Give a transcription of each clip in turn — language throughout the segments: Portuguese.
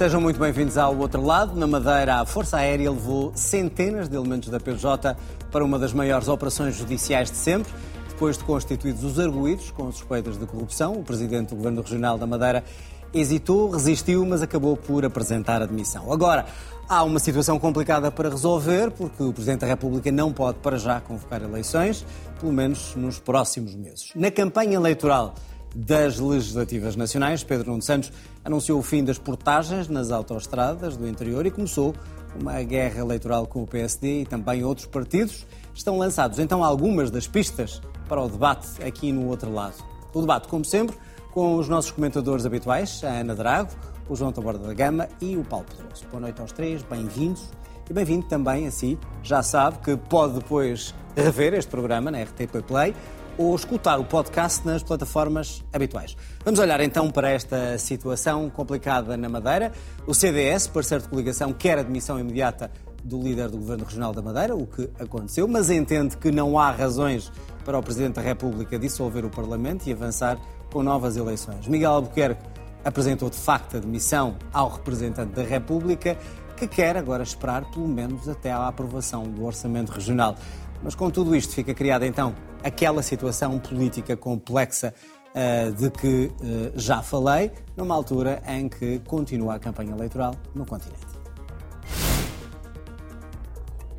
Sejam muito bem-vindos ao outro lado. Na Madeira, a Força Aérea levou centenas de elementos da PJ para uma das maiores operações judiciais de sempre. Depois de constituídos os arguídos com suspeitas de corrupção, o presidente do Governo Regional da Madeira hesitou, resistiu, mas acabou por apresentar a demissão. Agora, há uma situação complicada para resolver, porque o Presidente da República não pode, para já, convocar eleições, pelo menos nos próximos meses. Na campanha eleitoral das legislativas nacionais, Pedro Nuno Santos anunciou o fim das portagens nas autoestradas do interior e começou uma guerra eleitoral com o PSD e também outros partidos. Estão lançados então algumas das pistas para o debate aqui no outro lado. O debate, como sempre, com os nossos comentadores habituais, a Ana Drago, o João Taborda da Gama e o Paulo Pedroso. Boa noite aos três, bem-vindos. E bem-vindo também a si. Já sabe que pode depois rever este programa na RTP Play ou escutar o podcast nas plataformas habituais. Vamos olhar então para esta situação complicada na Madeira. O CDS, parceiro de coligação, quer a demissão imediata do líder do Governo Regional da Madeira, o que aconteceu, mas entende que não há razões para o Presidente da República dissolver o Parlamento e avançar com novas eleições. Miguel Albuquerque apresentou de facto a demissão ao representante da República, que quer agora esperar pelo menos até à aprovação do Orçamento Regional. Mas com tudo isto fica criada então aquela situação política complexa uh, de que uh, já falei, numa altura em que continua a campanha eleitoral no continente.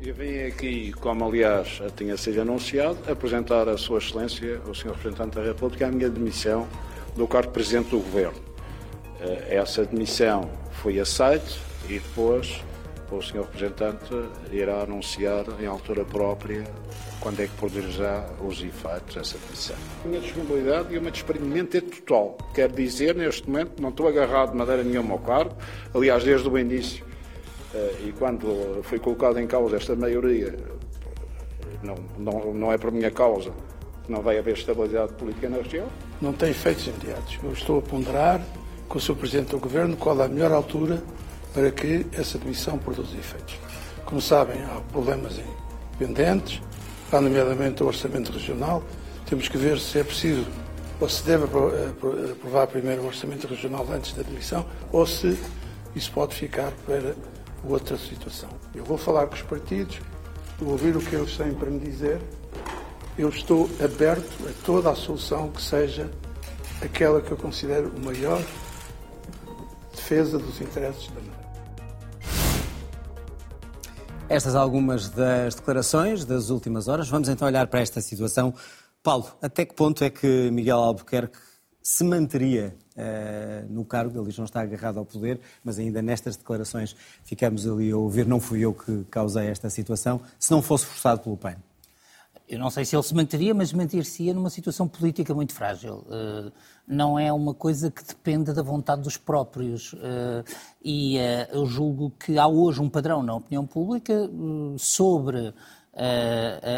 Eu vim aqui, como aliás tinha sido anunciado, apresentar a Sua Excelência, o Sr. Representante da República, a minha demissão do cargo de Presidente do Governo. Eh, essa demissão foi aceita e depois o Sr. Representante irá anunciar em altura própria quando é que produzirá os efeitos dessa demissão. A minha disponibilidade e o meu desprendimento é total. Quero dizer, neste momento, não estou agarrado de maneira nenhuma ao cargo. Aliás, desde o início, eh, e quando foi colocada em causa esta maioria, não, não, não é por minha causa que não vai haver estabilidade política na região. Não tem efeitos imediatos. Eu estou a ponderar com o Sr. Presidente do Governo qual é a melhor altura para que essa demissão produza efeitos. Como sabem, há problemas pendentes, há nomeadamente o Orçamento Regional. Temos que ver se é preciso ou se deve aprovar primeiro o Orçamento Regional antes da demissão ou se isso pode ficar para outra situação. Eu vou falar com os partidos, vou ouvir o que eles têm para me dizer. Eu estou aberto a toda a solução que seja aquela que eu considero o maior defesa dos interesses da Madeira. Estas algumas das declarações das últimas horas. Vamos então olhar para esta situação. Paulo, até que ponto é que Miguel Albuquerque se manteria uh, no cargo? Ele não está agarrado ao poder, mas ainda nestas declarações ficamos ali a ouvir. Não fui eu que causei esta situação, se não fosse forçado pelo PAN. Eu não sei se ele se manteria, mas manter-se-ia numa situação política muito frágil. Uh, não é uma coisa que dependa da vontade dos próprios. Uh, e uh, eu julgo que há hoje um padrão na opinião pública sobre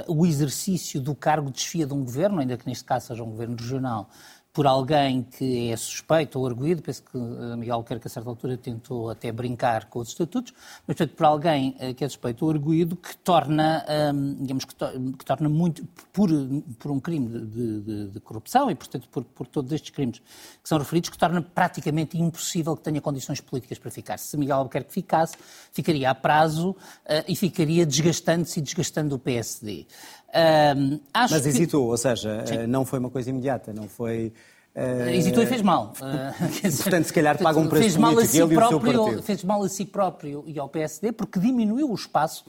o exercício do cargo de desfia de um governo, ainda que neste caso seja um governo regional, por alguém que é suspeito ou arguído, penso que eh, Miguel Albuquerque a certa altura tentou até brincar com os estatutos, mas portanto por alguém eh, que é suspeito ou arguído que torna, hum, digamos, que, to que, torna muito, por, por um crime de, de, de corrupção e portanto por, por, todos estes crimes que são referidos, que torna praticamente impossível que tenha condições políticas para ficar. Se Miguel Albuquerque ficasse, ficaria a prazo uh, e ficaria desgastando-se e desgastando o PSD. Um, Mas hesitou, que... ou seja, Sim. não foi uma coisa imediata, não foi. Uh... Hesitou e fez mal. Uh, Portanto, se calhar paga um preço fez mal a si ele próprio, e. Fez mal a si próprio e ao PSD porque diminuiu o espaço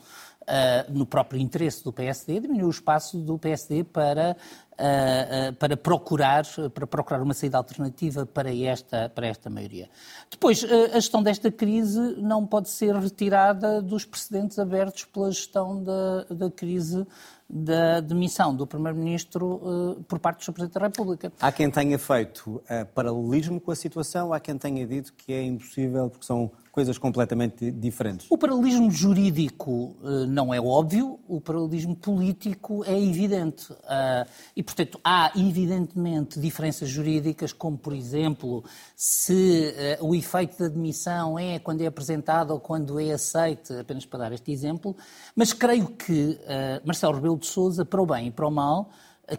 Uh, no próprio interesse do PSD, diminuiu o espaço do PSD para, uh, para, procurar, para procurar uma saída alternativa para esta, para esta maioria. Depois, a gestão desta crise não pode ser retirada dos precedentes abertos pela gestão da, da crise da demissão do Primeiro-Ministro uh, por parte do Sr. Presidente da República. Há quem tenha feito uh, paralelismo com a situação, há quem tenha dito que é impossível porque são coisas completamente diferentes. O paralelismo jurídico uh, não é óbvio, o paralelismo político é evidente. Uh, e, portanto, há evidentemente diferenças jurídicas, como, por exemplo, se uh, o efeito da demissão é quando é apresentado ou quando é aceite, apenas para dar este exemplo, mas creio que Marcelo Rebelo de Sousa, para o bem e para o mal,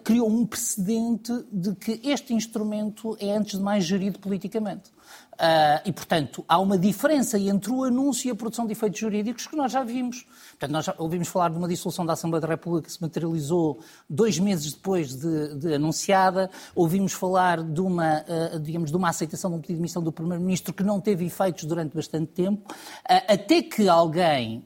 criou um precedente de que este instrumento é, antes de mais, gerido politicamente. Uh, e, portanto, há uma diferença entre o anúncio e a produção de efeitos jurídicos que nós já vimos. Portanto, nós já ouvimos falar de uma dissolução da Assembleia da República que se materializou dois meses depois de, de anunciada. Ouvimos falar de uma, uh, digamos, de uma aceitação de um pedido de demissão do Primeiro-Ministro que não teve efeitos durante bastante tempo. Uh, até que alguém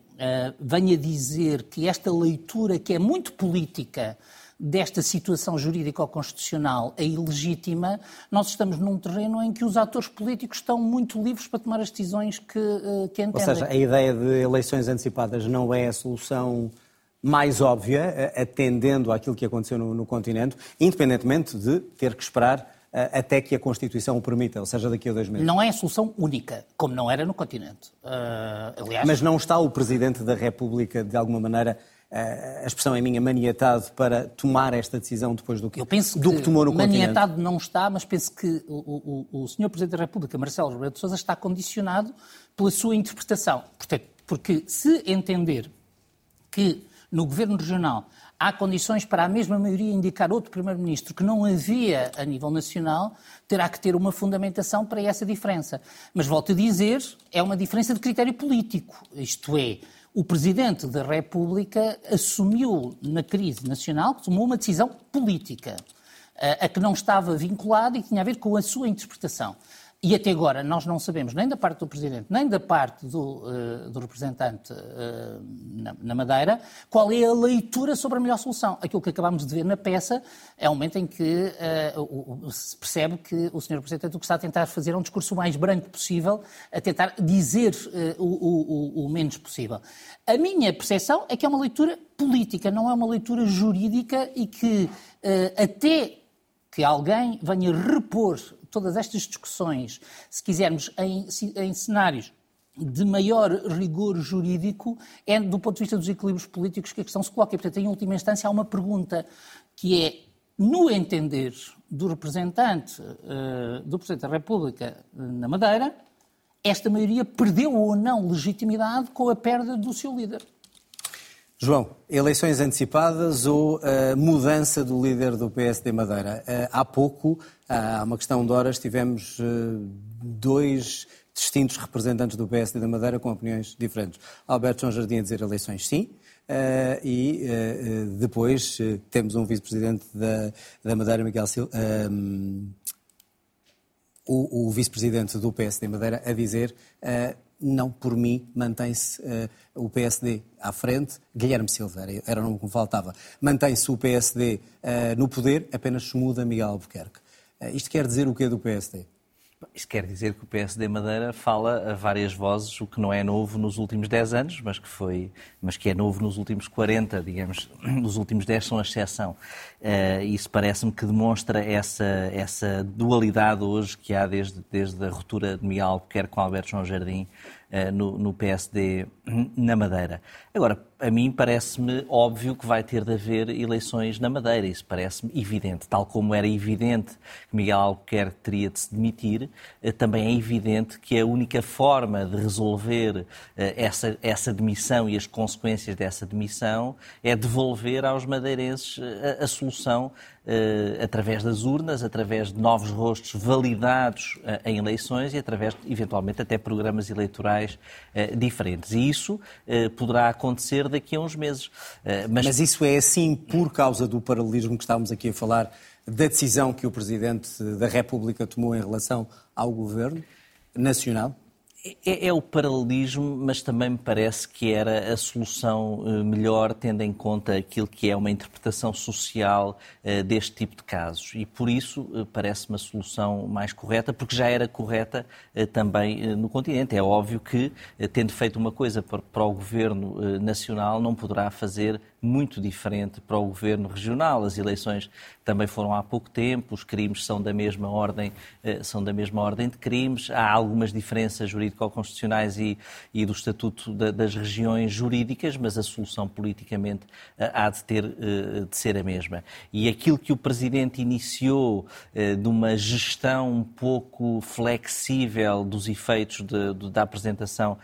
venha dizer que esta leitura, que é muito política, desta situação jurídico-constitucional é ilegítima, nós estamos num terreno em que os atores políticos estão muito livres para tomar as decisões que, eh, que entendem. Ou seja, a ideia de eleições antecipadas não é a solução mais óbvia, eh, atendendo àquilo que aconteceu no, no continente, independentemente de ter que esperar eh, até que a Constituição o permita, ou seja, daqui a dois meses. Não é a solução única, como não era no continente. Uh, aliás... Mas não está o Presidente da República, de alguma maneira, a expressão é minha, maniatado para tomar esta decisão depois do que, Eu penso do que, que tomou no maniatado continente? não está, mas penso que o, o, o Sr. Presidente da República, Marcelo Rebelo de Sousa, está condicionado pela sua interpretação. Portanto, porque se entender que no Governo Regional há condições para a mesma maioria indicar outro Primeiro-Ministro que não havia a nível nacional, terá que ter uma fundamentação para essa diferença. Mas volto a dizer, é uma diferença de critério político. Isto é, o Presidente da República assumiu na crise nacional, tomou uma decisão política, a que não estava vinculada e que tinha a ver com a sua interpretação. E até agora nós não sabemos, nem da parte do Presidente, nem da parte do, uh, do representante uh, na, na, Madeira, qual é a leitura sobre a melhor solução. Aquilo que acabamos de ver na peça é um momento em que uh, se percebe que o Sr. Presidente o que está a tentar fazer é um discurso o mais branco possível, a tentar dizer o, o, o menos possível. A minha percepção é que é uma leitura política, não é uma leitura jurídica e que até que alguém venha repor todas estas discussões, se quisermos, em, em cenários de maior rigor jurídico, é do ponto de vista dos equilíbrios políticos que a questão se coloca. E, portanto, em última instância, há uma pergunta que é, no entender do representante uh, do Presidente da República uh, na Madeira, esta maioria perdeu ou não legitimidade com a perda do seu líder. João, eleições antecipadas ou uh, mudança do líder do PSD Madeira? Uh, há pouco, há uma questão de horas, tivemos uh, dois distintos representantes do PSD da Madeira com opiniões diferentes. Alberto João Jardim a dizer eleições sim, e depois temos um vice-presidente da, Madeira, Miguel Silva, o, o vice-presidente do PSD Madeira a dizer não por mim mantém-se uh, o PSD à frente, Guilherme Silva, era, era o nome que me faltava, mantém-se o PSD uh, no poder, apenas se muda Miguel Albuquerque. Uh, isto quer dizer o que do PSD? Isto quer dizer que o PSD Madeira fala a várias vozes, o que não é novo nos últimos 10 anos, mas que, foi, mas que é novo nos últimos 40, digamos, nos últimos 10 são a exceção. Uh, isso parece-me que demonstra essa, essa dualidade hoje que há desde, desde a ruptura de Miguel Albuquerque com Alberto João Jardim uh, no, no PSD na Madeira. Agora, a mim parece-me óbvio que vai ter de haver eleições na Madeira. Isso parece-me evidente. Tal como era evidente que Miguel Albuquerque teria de se demitir, uh, também é evidente que a única forma de resolver essa, essa demissão e as consequências dessa demissão é devolver aos madeirenses a, a solução eh, através das urnas, através de novos rostos validados eh, em eleições e através, eventualmente, até programas eleitorais eh, diferentes. E isso poderá acontecer daqui a uns meses. Mas... Mas isso é assim por causa do paralelismo que estávamos aqui a falar, da decisão que o Presidente da República tomou em relação ao Governo Nacional? É, é, o paralelismo, mas também me parece que era a solução uh, melhor, tendo em conta aquilo que é uma interpretação social uh, deste tipo de casos. E por isso uh, parece-me a solução mais correta, porque já era correta também no continente. É óbvio que, tendo feito uma coisa para, para o governo nacional, não poderá fazer muito diferente para o governo regional. As eleições também foram há pouco tempo, os crimes são da mesma ordem, eh, são da mesma ordem de crimes. Há algumas diferenças jurídico-constitucionais e, e, do estatuto das regiões jurídicas, mas a solução politicamente eh, há de ter eh, de ser a mesma. E aquilo que o presidente iniciou de uma gestão um pouco flexível dos efeitos de, de, da apresentação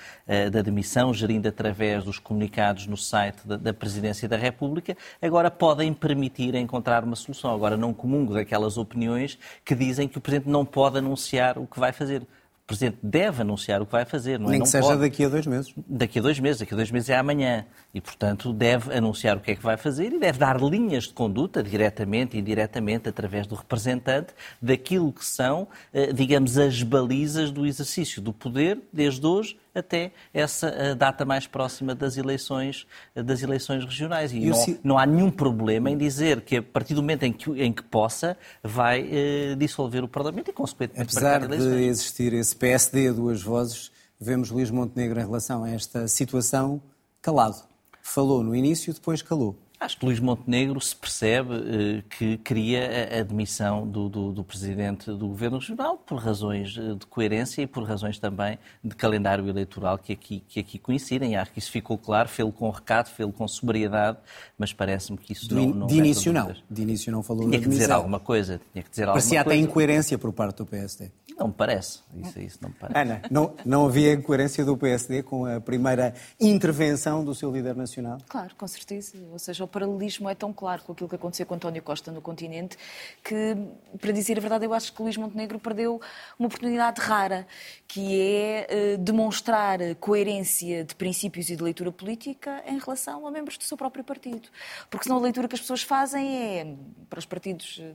da demissão, gerindo através dos comunicados no site da, da presidência Presidência da República, agora podem permitir encontrar uma solução. Agora não comungo daquelas opiniões que dizem que o Presidente não pode anunciar o que vai fazer. O Presidente deve anunciar o que vai fazer, não é? Nem não que seja pode. daqui a dois meses. Daqui a dois meses, daqui a dois meses é amanhã. E, portanto, deve anunciar o que é que vai fazer e deve dar linhas de conduta, diretamente e indiretamente, através do representante, daquilo que são, eh, digamos, as balizas do exercício do poder, desde hoje até essa eh, data mais próxima das eleições, eh, das eleições regionais. E, E não, ci- não há nenhum problema em dizer que, a partir do momento em que, em que possa, vai eh, dissolver o Parlamento e, consequentemente, Apesar de eleições. existir esse PSD a duas vozes, vemos Luís Montenegro em relação a esta situação calado. Falou no início, depois calou. Acho que Luís Montenegro se percebe eh, que queria a admissão do, do, do Presidente do Governo Regional por razões eh, de coerência e por razões também de calendário eleitoral que aqui, que aqui coincidem. Acho que isso ficou claro, fê-lo com recato, fê-lo com sobriedade, mas parece-me que isso Do não, não de início não. De início não falou Tinha que dizer alguma coisa, tinha que dizer alguma Parecia até coisa. incoerência por parte do PSD. Não me parece, isso, isso não me parece. Ana, não, não havia incoerência do PSD com a primeira intervenção do seu líder nacional? Claro, com certeza. Ou seja, o paralelismo é tão claro com aquilo que aconteceu com António Costa no continente que, para dizer a verdade, eu acho que Luís Montenegro perdeu uma oportunidade rara, que é eh, demonstrar coerência de princípios e de leitura política em relação a membros do seu próprio partido. Porque senão a leitura que as pessoas fazem é, para os partidos eh,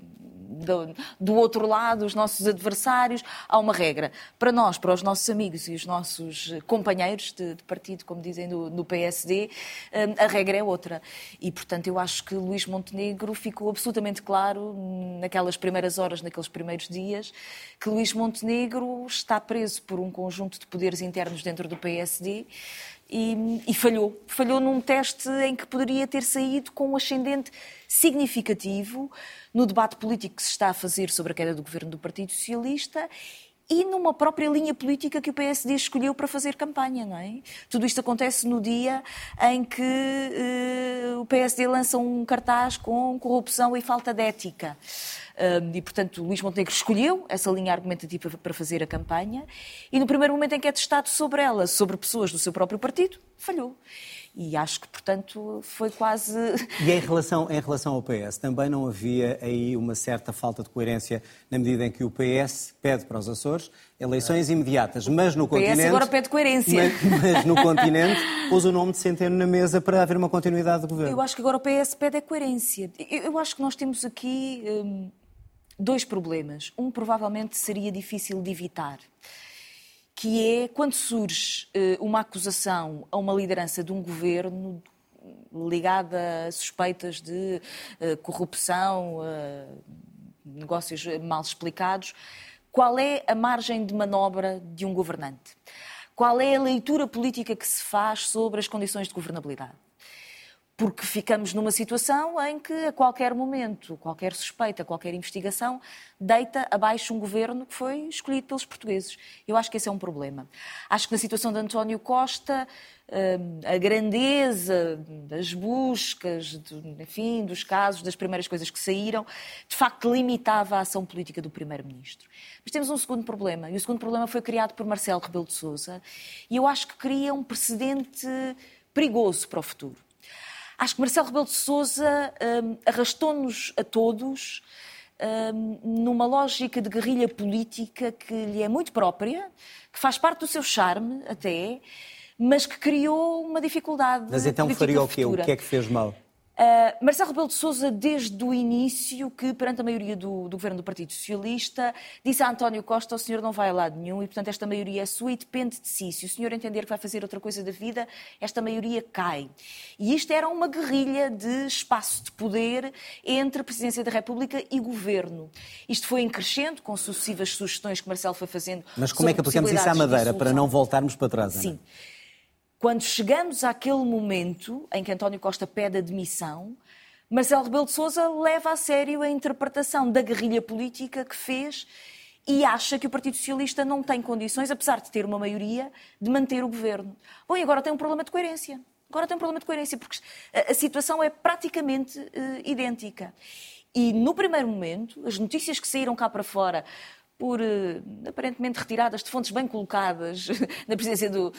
do, do outro lado, os nossos adversários, há uma regra. Para nós, para os nossos amigos e os nossos companheiros de, de partido, como dizem no, no PSD, hum, a regra é outra. E, portanto, eu acho que Luís Montenegro ficou absolutamente claro naquelas primeiras horas, naqueles primeiros dias, que Luís Montenegro está preso por um conjunto de poderes internos dentro do PSD e, e falhou. Falhou num teste em que poderia ter saído com um ascendente significativo no debate político que se está a fazer sobre a queda do governo do Partido Socialista e numa própria linha política que o PSD escolheu para fazer campanha, não é? Tudo isto acontece no dia em que eh, o PSD lança um cartaz com corrupção e falta de ética. Um, e, portanto, Luís Montenegro escolheu essa linha argumentativa para fazer a campanha e, no primeiro momento em que é testado sobre ela, sobre pessoas do seu próprio partido, falhou. E acho que, portanto, foi quase. E em relação, em relação ao PS, também não havia aí uma certa falta de coerência na medida em que o PS pede para os Açores eleições imediatas, mas no PS continente... agora pede coerência. Mas, mas no continente pôs o nome de Centeno na mesa para haver uma continuidade de governo. Eu acho que agora o PS pede a coerência. Eu, eu acho que nós temos aqui hum, dois problemas. Um provavelmente seria difícil de evitar, que é quando surge eh, uma acusação a uma liderança de um governo ligada a suspeitas de eh, corrupção, eh, negócios mal explicados, qual é a margem de manobra de um governante? Qual é a leitura política que se faz sobre as condições de governabilidade? Porque ficamos numa situação em que, a qualquer momento, qualquer suspeita, qualquer investigação, deita abaixo um governo que foi escolhido pelos portugueses. Eu acho que esse é um problema. Acho que na situação de António Costa, hum, a grandeza das buscas, enfim, dos casos, das primeiras coisas que saíram, de facto limitava a ação política do Primeiro-Ministro. Mas temos um segundo problema, e o segundo problema foi criado por Marcelo Rebelo de Sousa, e eu acho que cria um precedente perigoso para o futuro. Acho que Marcelo Rebelo de Sousa hum, arrastou-nos a todos hum, numa lógica de guerrilha política que lhe é muito própria, que faz parte do seu charme até, mas que criou uma dificuldade. Mas então faria o quê? O que é que fez mal? Uh, Marcelo Rebelo de Sousa, desde o início, que perante a maioria do, do governo do Partido Socialista, disse a António Costa: o senhor não vai a lado nenhum e, portanto, esta maioria é sua e depende de si. Se o senhor entender que vai fazer outra coisa da vida, esta maioria cai. E isto era uma guerrilha de espaço de poder entre a Presidência da República e governo. Isto foi em crescendo, com sucessivas sugestões que Marcelo foi fazendo. Mas como é que aplicamos isso à Madeira para não voltarmos para trás? Ana? Quando chegamos àquele momento em que António Costa pede admissão, Marcelo Rebelo de Sousa leva a sério a interpretação da guerrilha política que fez e acha que o Partido Socialista não tem condições, apesar de ter uma maioria, de manter o governo. Bom, e agora tem um problema de coerência. Agora tem um problema de coerência, porque a, situação é praticamente eh, idêntica. E no primeiro momento, as notícias que saíram cá para fora por aparentemente retiradas de fontes bem colocadas na presidência do,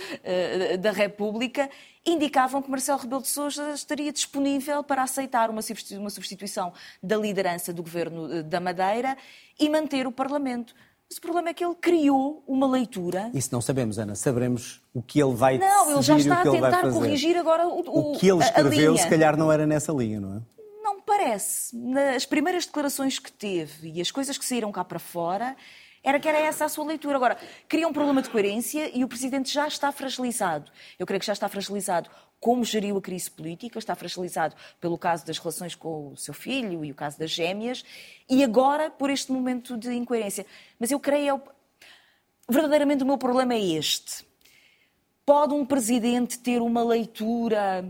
da República, indicavam que Marcelo Rebelo de Sousa estaria disponível para aceitar uma substituição da liderança do governo da Madeira e manter o Parlamento. Mas o problema é que ele criou uma leitura. Isso não sabemos, Ana. Saberemos o que ele vai Não, ele já está a tentar corrigir agora o, o, o que ele escreveu, se calhar não era nessa linha, não é? Parece. Nas primeiras declarações que teve e as coisas que saíram cá para fora, era que era essa a sua leitura. Agora, cria um problema de coerência e o Presidente já está fragilizado. Eu creio que já está fragilizado como geriu a crise política, está fragilizado pelo caso das relações com o seu filho e o caso das gêmeas, e agora por este momento de incoerência. Mas eu creio, verdadeiramente o meu problema é este. Pode um presidente ter uma leitura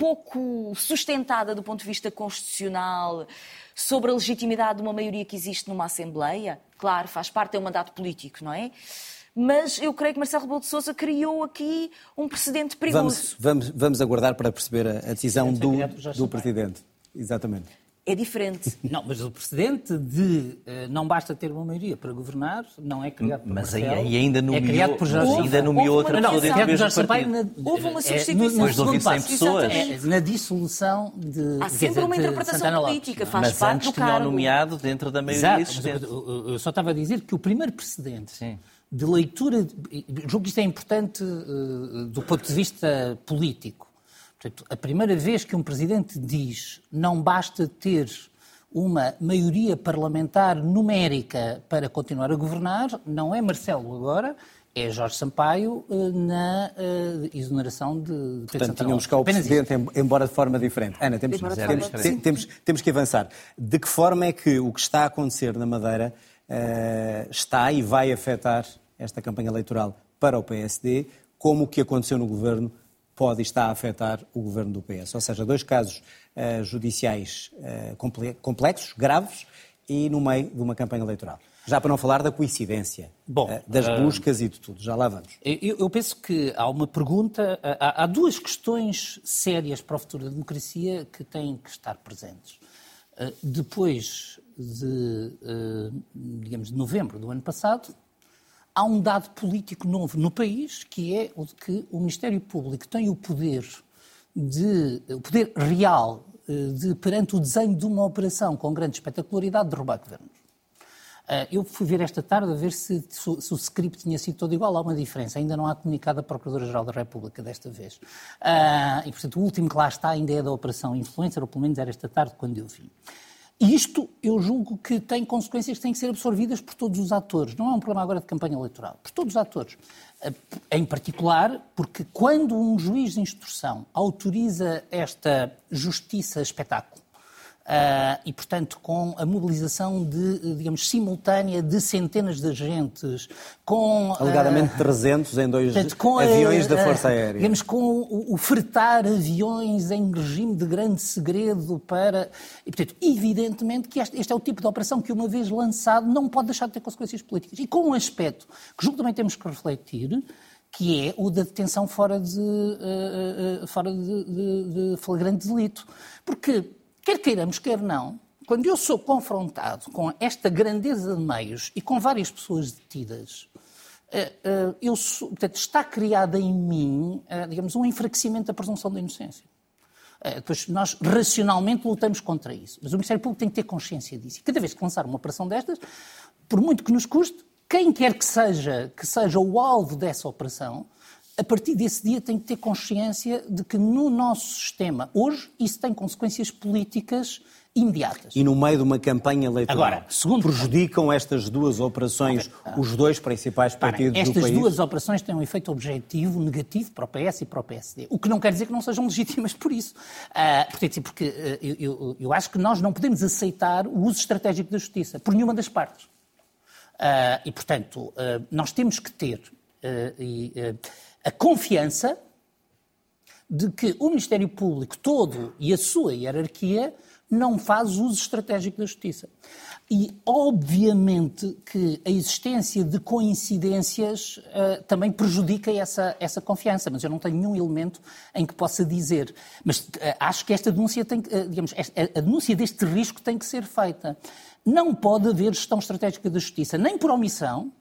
pouco sustentada do ponto de vista constitucional sobre a legitimidade de uma maioria que existe numa Assembleia? Claro, faz parte, é um mandato político, não é? mas eu creio que Marcelo Rebelo de Sousa criou aqui um precedente perigoso. Vamos, vamos, vamos aguardar para perceber a, a decisão do, do Presidente. Exatamente. É diferente. Não, mas o precedente de uh, não basta ter uma maioria para governar não é criado por Mas Marcelo, aí ainda nomeou, é criado por Jorge ainda nomeou outra não, pessoa dentro do mesmo partido. Na, Houve uma substituição. É, no, no, 100 pessoas. É, na dissolução de Há sempre uma interpretação política, faz mas parte antes do cargo. nomeado dentro da maioria Exato, existente. Eu, eu só estava a dizer que o primeiro precedente Sim de leitura, julgo que isto é importante uh, do ponto de vista político. Portanto, a primeira vez que um presidente diz não basta ter uma maioria parlamentar numérica para continuar a governar, não é Marcelo agora, é Jorge Sampaio uh, na uh, exoneração de, de Portanto, tínhamos cá o Presidente, embora de forma diferente. Ana, temos, temos, temos, temos que avançar. De que forma é que o que está a acontecer na Madeira uh, está e vai afetar esta campanha eleitoral para o PSD, como o que aconteceu no governo pode estar a afetar o governo do PS. Ou seja, dois casos uh, judiciais uh, complexos, graves, e no meio de uma campanha eleitoral. Já para não falar da coincidência, Bom, uh, das buscas e de tudo. Já lá vamos. Eu, eu penso que há uma pergunta, há, há, duas questões sérias para o futuro da democracia que têm que estar presentes. Depois de, digamos, de novembro do ano passado, há um dado político novo no país, que é o de que o Ministério Público tem o poder de o poder real eh, de perante o desenho de uma operação com grande espetacularidade derrubar governos. Eh, eu fui ver esta tarde a ver se, se, o script tinha sido todo igual. Há uma diferença. Ainda não há comunicado a Procuradora-Geral da República desta vez. Eh, e, portanto, o último que lá está ainda é da Operação Influencer, ou pelo menos era esta tarde quando eu vi. Isto, eu julgo que tem consequências que têm que ser absorvidas por todos os atores. Não é um problema agora de campanha eleitoral. Por todos os atores. Eh, em particular, porque quando um juiz de instrução autoriza esta justiça espetáculo, e, portanto, com a mobilização de, digamos, simultânea de centenas de agentes, com... Alegadamente uh, 300 em dois portanto, aviões a, da Força Aérea. Digamos, com o, o, fretar aviões em regime de grande segredo para... E, portanto, evidentemente que este, este, é o tipo de operação que, uma vez lançado, não pode deixar de ter consequências políticas. E com um aspecto que julgo também temos que refletir, que é o da detenção fora de, uh, fora de, de, de flagrante delito. Porque Quer queiramos, quer não, quando eu sou confrontado com esta grandeza de meios e com várias pessoas detidas, eh, eh, eu sou, portanto, está criada em mim, eh, digamos, um enfraquecimento da presunção da inocência. Nós racionalmente lutamos contra isso. Mas o Ministério Público tem que ter consciência disso. E cada vez que lançar uma operação destas, por muito que nos custe, quem quer que seja, que seja o alvo dessa operação, a partir desse dia tem que ter consciência de que no nosso sistema, hoje, isso tem consequências políticas imediatas. E no meio de uma campanha eleitoral, Agora, segundo prejudicam estas duas operações okay. os dois principais partidos Para, do país? Estas duas operações têm um efeito objetivo negativo para o PS e para o PSD, o que não quer dizer que não sejam legítimas por isso. Uh, portanto, porque uh, eu, eu, eu, acho que nós não podemos aceitar o uso estratégico da justiça, por nenhuma das partes. Uh, e, portanto, nós temos que ter... E, a confiança de que o Ministério Público todo e a sua hierarquia não faz uso estratégico da justiça. E, obviamente, que a existência de coincidências uh, também prejudica essa, essa confiança, mas eu não tenho nenhum elemento em que possa dizer. Mas uh, acho que esta denúncia tem uh, digamos, esta, a denúncia deste risco tem que ser feita. Não pode haver gestão estratégica da justiça, nem por omissão,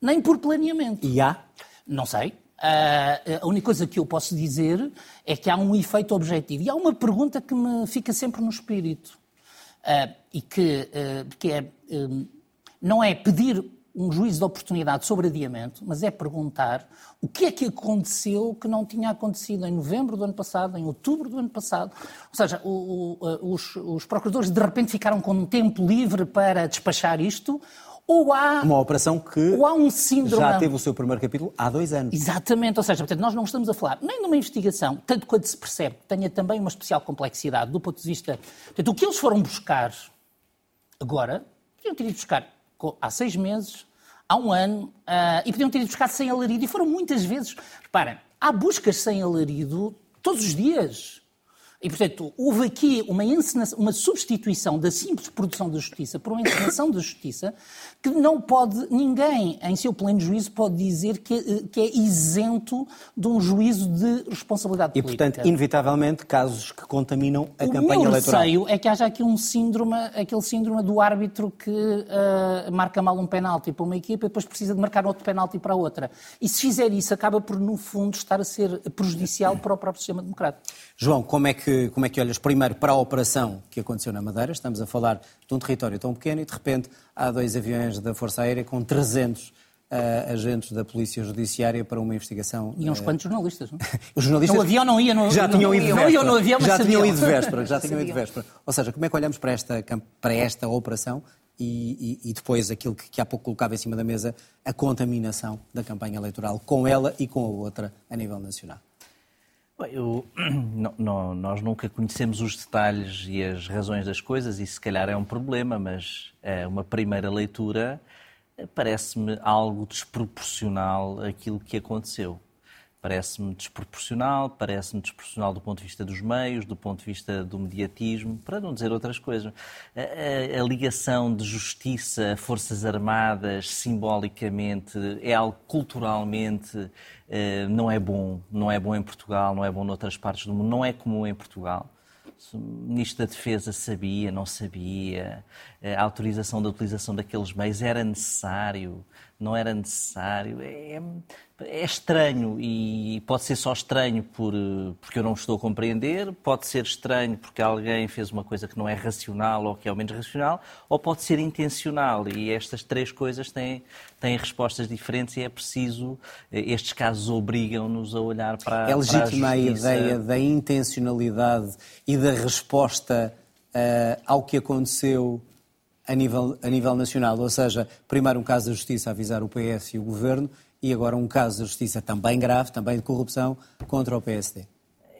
nem por planeamento. E há? Não sei. A única coisa que eu posso dizer é que há um efeito objetivo. E há uma pergunta que me fica sempre no espírito uh, e que, uh, que é, um, não é pedir um juízo de oportunidade sobre adiamento, mas é perguntar o que é que aconteceu que não tinha acontecido em novembro do ano passado, em outubro do ano passado. Ou seja, o, o, os, os procuradores de repente ficaram com um tempo livre para despachar isto, ou há... Uma operação que ou há um síndrome... já teve o seu primeiro capítulo há dois anos. Exatamente, ou seja, portanto, nós não estamos a falar nem de uma investigação, tanto quanto se percebe que tenha também uma especial complexidade do ponto de vista... Portanto, o que eles foram buscar agora, podiam ter ido buscar há seis meses, há um ano, uh, e podiam ter ido buscar sem alarido, e foram muitas vezes... Reparem, há buscas sem alarido todos os dias. E, portanto, houve aqui uma, uma substituição da simples produção da justiça por uma encenação da justiça que não pode, ninguém em seu pleno juízo pode dizer que, eh, que é isento de um juízo de responsabilidade e, política. E, portanto, inevitavelmente, casos que contaminam a o campanha meu eleitoral. O receio é que haja aqui um síndrome, aquele síndrome do árbitro que uh, marca mal um penalti para uma equipa e depois precisa de marcar outro penalti para outra. E se fizer isso, acaba por, no fundo, estar a ser prejudicial para o próprio sistema democrático. João, como é que que, como é que olhas primeiro para a operação que aconteceu na Madeira? Estamos a falar de um território tão pequeno e, de repente, há dois aviões da Força Aérea com 300 uh, eh, agentes da Polícia Judiciária para uma investigação. E uns uh... quantos jornalistas, não? Os jornalistas. No avião não ia, no, já não, tinham ido véspera. Não no avião, já tinham ido de véspera. Já tinham ido véspera. Ou seja, como é que olhamos para esta, para esta operação e, e, e, depois aquilo que, que há pouco colocava em cima da mesa, a contaminação da campanha eleitoral com ela e com a outra a nível nacional? Eu, não, não, nós nunca conhecemos os detalhes e as razões das coisas, e se calhar é um problema, mas é uma primeira leitura eh, parece-me algo desproporcional aquilo que aconteceu. Parece-me desproporcional, parece-me desproporcional do ponto de vista dos meios, do ponto de vista do mediatismo, para não dizer outras coisas. A, a, a ligação de justiça a Forças Armadas, simbolicamente, é algo culturalmente eh, não é bom. Não é bom em Portugal, não é bom noutras partes do mundo, não é comum em Portugal. O Ministro da Defesa sabia, não sabia, a autorização da utilização daqueles meios era necessário, não era necessário. É, é estranho e pode ser só estranho por, porque eu não estou a compreender, pode ser estranho porque alguém fez uma coisa que não é racional ou que é ao menos racional, ou pode ser intencional e estas três coisas têm, têm respostas diferentes e é preciso, estes casos obrigam-nos a olhar para, é legítima para a, a ideia da intencionalidade e da resposta uh, ao que aconteceu a nível, a nível nacional, ou seja, primeiro um caso da Justiça a avisar o PS e o Governo e agora um caso da Justiça também grave, também de corrupção, contra o PSD.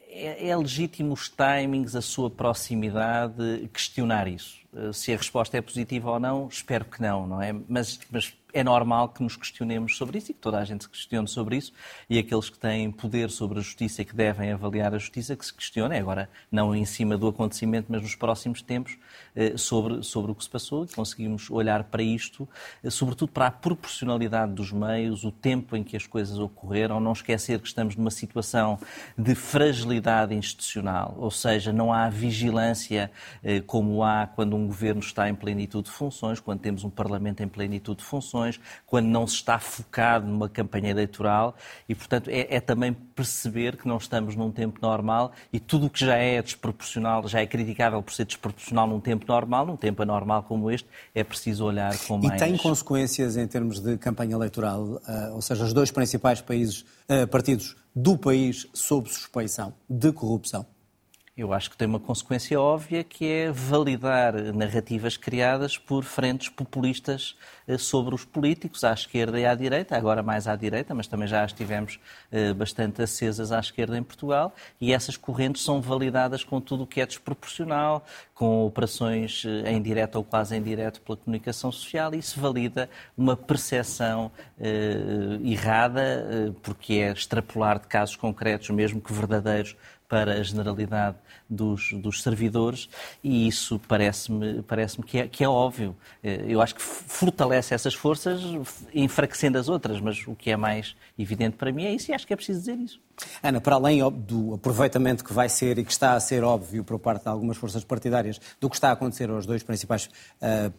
É, é legítimo os timings, a sua proximidade, questionar isso. Eh, se a resposta é positiva ou não, espero que não, não é? Mas, mas é normal que nos questionemos sobre isso e que toda a gente se questione sobre isso e aqueles que têm poder sobre a justiça e que devem avaliar a justiça que se questionem, agora não em cima do acontecimento, mas nos próximos tempos, eh, sobre, sobre o que se passou e conseguimos olhar para isto, eh, sobretudo para a proporcionalidade dos meios, o tempo em que as coisas ocorreram, não esquecer que estamos numa situação de fragilidade institucional, ou seja, não há vigilância como há quando um governo está em plenitude de funções, quando temos um parlamento em plenitude de funções, quando não se está focado numa campanha eleitoral e, portanto, é, é também perceber que não estamos num tempo normal e tudo o que já é desproporcional, já é criticável por ser desproporcional num tempo normal, num tempo anormal como este, é preciso olhar com mais... E tem consequências em termos de campanha eleitoral, uh, ou seja, os dois principais países, uh, partidos do país sob suspeição de corrupção? Eu acho que tem uma consequência óbvia que é validar narrativas criadas por frentes populistas eh, sobre os políticos, à esquerda e à direita, agora mais à direita, mas também já estivemos eh, bastante acesas à esquerda em Portugal, e essas correntes são validadas com tudo o que é desproporcional, com operações eh, em direto ou quase em direto pela comunicação social, e isso valida uma percepção errada, porque é extrapolar de casos concretos, mesmo que verdadeiros, para a generalidade dos, dos servidores e isso parece-me parece que, é, que é óbvio. Eh, eu acho que fortalece essas forças enfraquecendo as outras, mas o que é mais evidente para mim é isso e acho que é preciso dizer isso. Ana, para além do aproveitamento que vai ser e que está a ser óbvio por parte de algumas forças partidárias do que está a acontecer aos dois principais uh,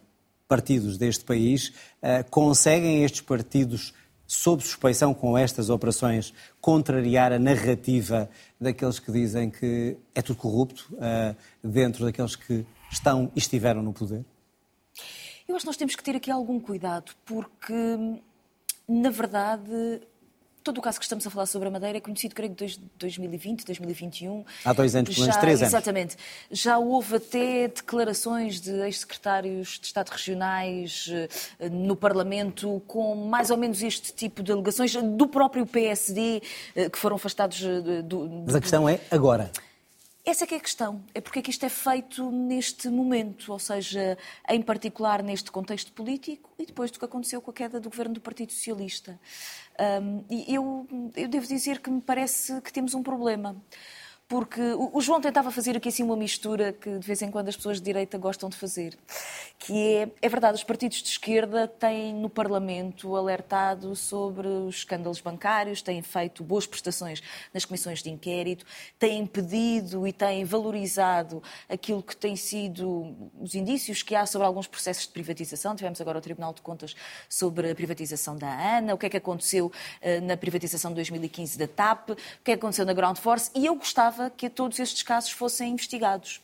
partidos deste país, uh, conseguem estes partidos sob suspeição com estas operações, contrariar a narrativa daqueles que dizem que é tudo corrupto, uh, dentro daqueles que estão e estiveram no poder? Eu acho que nós temos que ter aqui algum cuidado, porque, na verdade, todo o caso que estamos a falar sobre a Madeira é conhecido, creio, desde 2020, 2021. Há dois anos, pelo menos três anos. Exatamente. Já houve até declarações de ex-secretários de Estado regionais eh, no Parlamento com mais ou menos este tipo de alegações do próprio PSD eh, que foram afastados eh, do... Mas a questão é agora. Essa é que é a questão. É porque é que isto é feito neste momento, ou seja, em particular neste contexto político e depois do que aconteceu com a queda do governo do Partido Socialista. Um, e eu, eu devo dizer que me parece que temos um problema porque o João tentava fazer aqui assim uma mistura que de vez em quando as pessoas de direita gostam de fazer, que é, é verdade, os partidos de esquerda têm no Parlamento alertado sobre os escândalos bancários, têm feito boas prestações nas comissões de inquérito, têm pedido e têm valorizado aquilo que têm sido os indícios que há sobre alguns processos de privatização. Tivemos agora o Tribunal de Contas sobre a privatização da ANA, o que é que aconteceu eh, na privatização de 2015 da TAP, o que é que aconteceu na Ground Force, e eu gostava que todos estes casos fossem investigados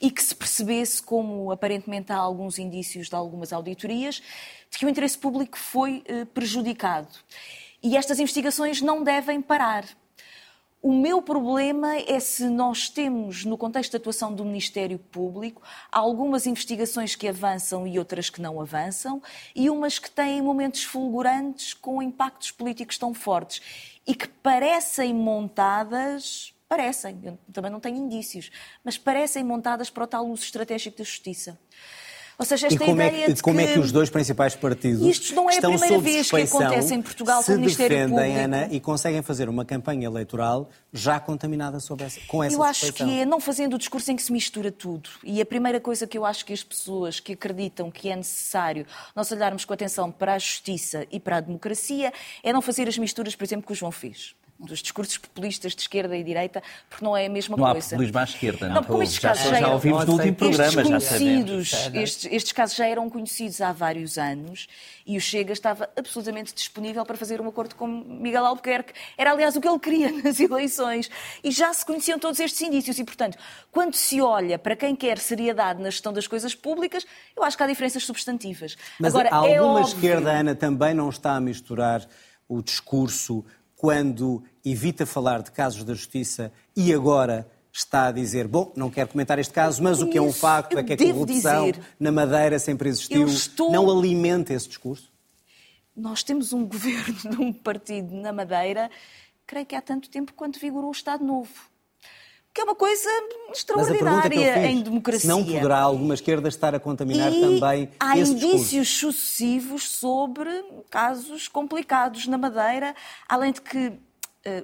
e que se percebesse, como aparentemente há alguns indícios de algumas auditorias, de que o interesse público foi eh, prejudicado. E estas investigações não devem parar. O meu problema é se nós temos, no contexto de atuação do Ministério Público, algumas investigações que avançam e outras que não avançam, e umas que têm momentos fulgurantes com impactos políticos tão fortes e que parecem montadas Parecem, eu também não tenho indícios, mas parecem montadas para o tal uso estratégico da justiça. Ou seja, esta e como ideia é que, de como que... é que os dois principais partidos Isto não é a primeira vez que acontece em Portugal com o Ministério defendem, Público. Ana, e conseguem fazer uma campanha eleitoral já contaminada essa, com essa Eu acho suspeição. que é não fazendo o discurso em que se mistura tudo. E a primeira coisa que eu acho que as pessoas que acreditam que é necessário nós olharmos com atenção para a justiça e para a democracia é não fazer as misturas, por exemplo, que o João fez dos discursos populistas de esquerda e direita, porque não é a mesma não coisa. Não há populismo à esquerda, não. não como estes casos já, já, já ouvimos no último programa, já sabemos. Estes, estes casos já eram conhecidos há vários anos e o Chega estava absolutamente disponível para fazer um acordo com Miguel Albuquerque. Era, aliás, o que ele queria nas eleições. E já se conheciam todos estes indícios. E, portanto, quando se olha para quem quer seriedade na gestão das coisas públicas, eu acho que há diferenças substantivas. Mas Agora, alguma é óbvio... esquerda, Ana, também não está a misturar o discurso quando evita falar de casos da justiça e agora está a dizer, bom, não quero comentar este caso, mas o que é um facto é que a corrupção dizer, na Madeira sempre existiu. Estou... Não alimenta esse discurso? Nós temos um governo de um partido na Madeira, creio que há tanto tempo quanto vigorou o Estado Novo que é uma coisa extraordinária em democracia. Não poderá alguma esquerda estar a contaminar e também há esse indícios discurso. sucessivos sobre casos complicados na Madeira, além de que uh,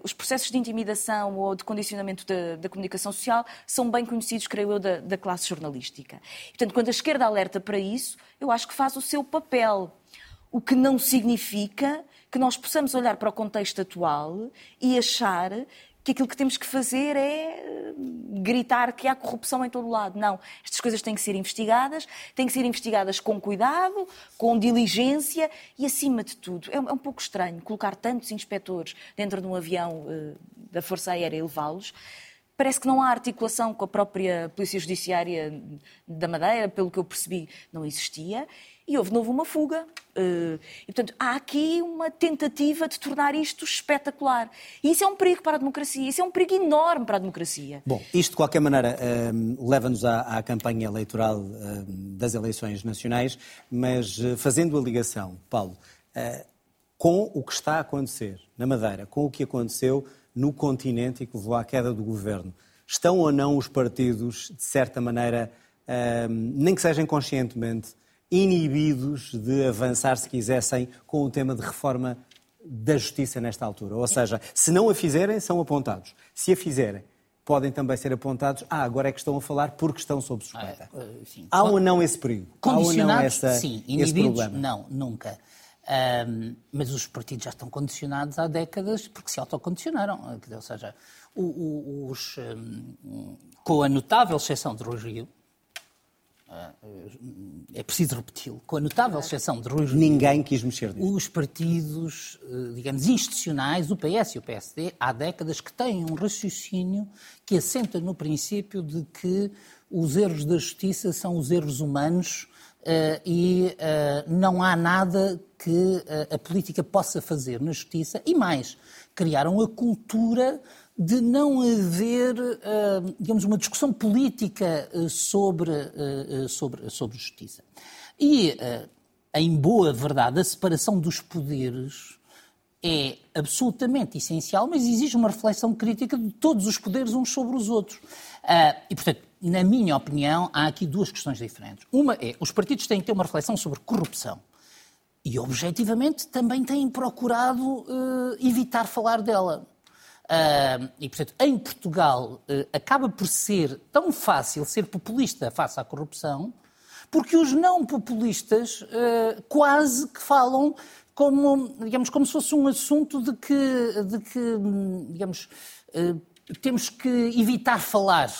os processos de intimidação ou de condicionamento da, da, comunicação social são bem conhecidos, creio eu, da, da classe jornalística. Portanto, quando a esquerda alerta para isso, eu acho que faz o seu papel. O que não significa que nós possamos olhar para o contexto atual e achar que aquilo que temos que fazer é eh, gritar que há corrupção em todo lado. Não. Estas coisas têm que ser investigadas, têm que ser investigadas com cuidado, com diligência e, acima de tudo, é um é pouco estranho colocar tantos inspectores dentro de um avião uh, da Força Aérea e levá-los. Parece que não há articulação com a própria Polícia Judiciária da Madeira, pelo que eu percebi, não existia e houve de novo uma fuga. Eh, e, portanto, há aqui uma tentativa de tornar isto espetacular. E isso é um perigo para a democracia, isso é um perigo enorme para a democracia. Bom, isto de qualquer maneira eh, leva-nos à, à, campanha eleitoral um, das eleições nacionais, mas fazendo a ligação, Paulo, com o que está a acontecer na Madeira, com o que aconteceu no continente e que levou à queda do governo, estão ou não os partidos, de certa maneira, nem que sejam conscientemente, inibidos de avançar, se quisessem, com o tema de reforma da justiça nesta altura. Ou seja, se não a fizerem, são apontados. Se a fizerem, podem também ser apontados, ah, agora é que estão a falar porque estão sob suspeita. Ah, sim. Há ou não esse perigo? Há ou não Condicionados, essa, sim. Inibidos, não, nunca. Ahm, mas os partidos já estão condicionados há décadas porque se autocondicionaram. Ou seja, o- o- os, ahm, com a notável exceção de Rui Rio, ah, é preciso repeti-lo, com a notável exceção de Rui Rio, Ninguém quis mexer nisso. os partidos, eh, digamos, institucionais, o PS e o PSD, há décadas que têm um raciocínio que assenta no princípio de que os erros da justiça são os erros humanos eh, e eh, não há nada que a política possa fazer na justiça. E mais, criaram a cultura de não haver, eh, digamos, uma discussão política eh, sobre, eh, sobre, sobre justiça. E, em boa verdade, a separação dos poderes é absolutamente essencial, mas exige uma reflexão crítica de todos os poderes uns sobre os outros. E, portanto, na minha opinião, há aqui duas questões diferentes. Uma é, os partidos têm que ter uma reflexão sobre corrupção. E, objetivamente, também têm procurado evitar falar dela. E, portanto, em Portugal eh, acaba por ser tão fácil ser populista face à corrupção, porque os não populistas eh, quase que falam como, digamos, como se fosse um assunto de que, de que hum, digamos, eh, temos que evitar falar.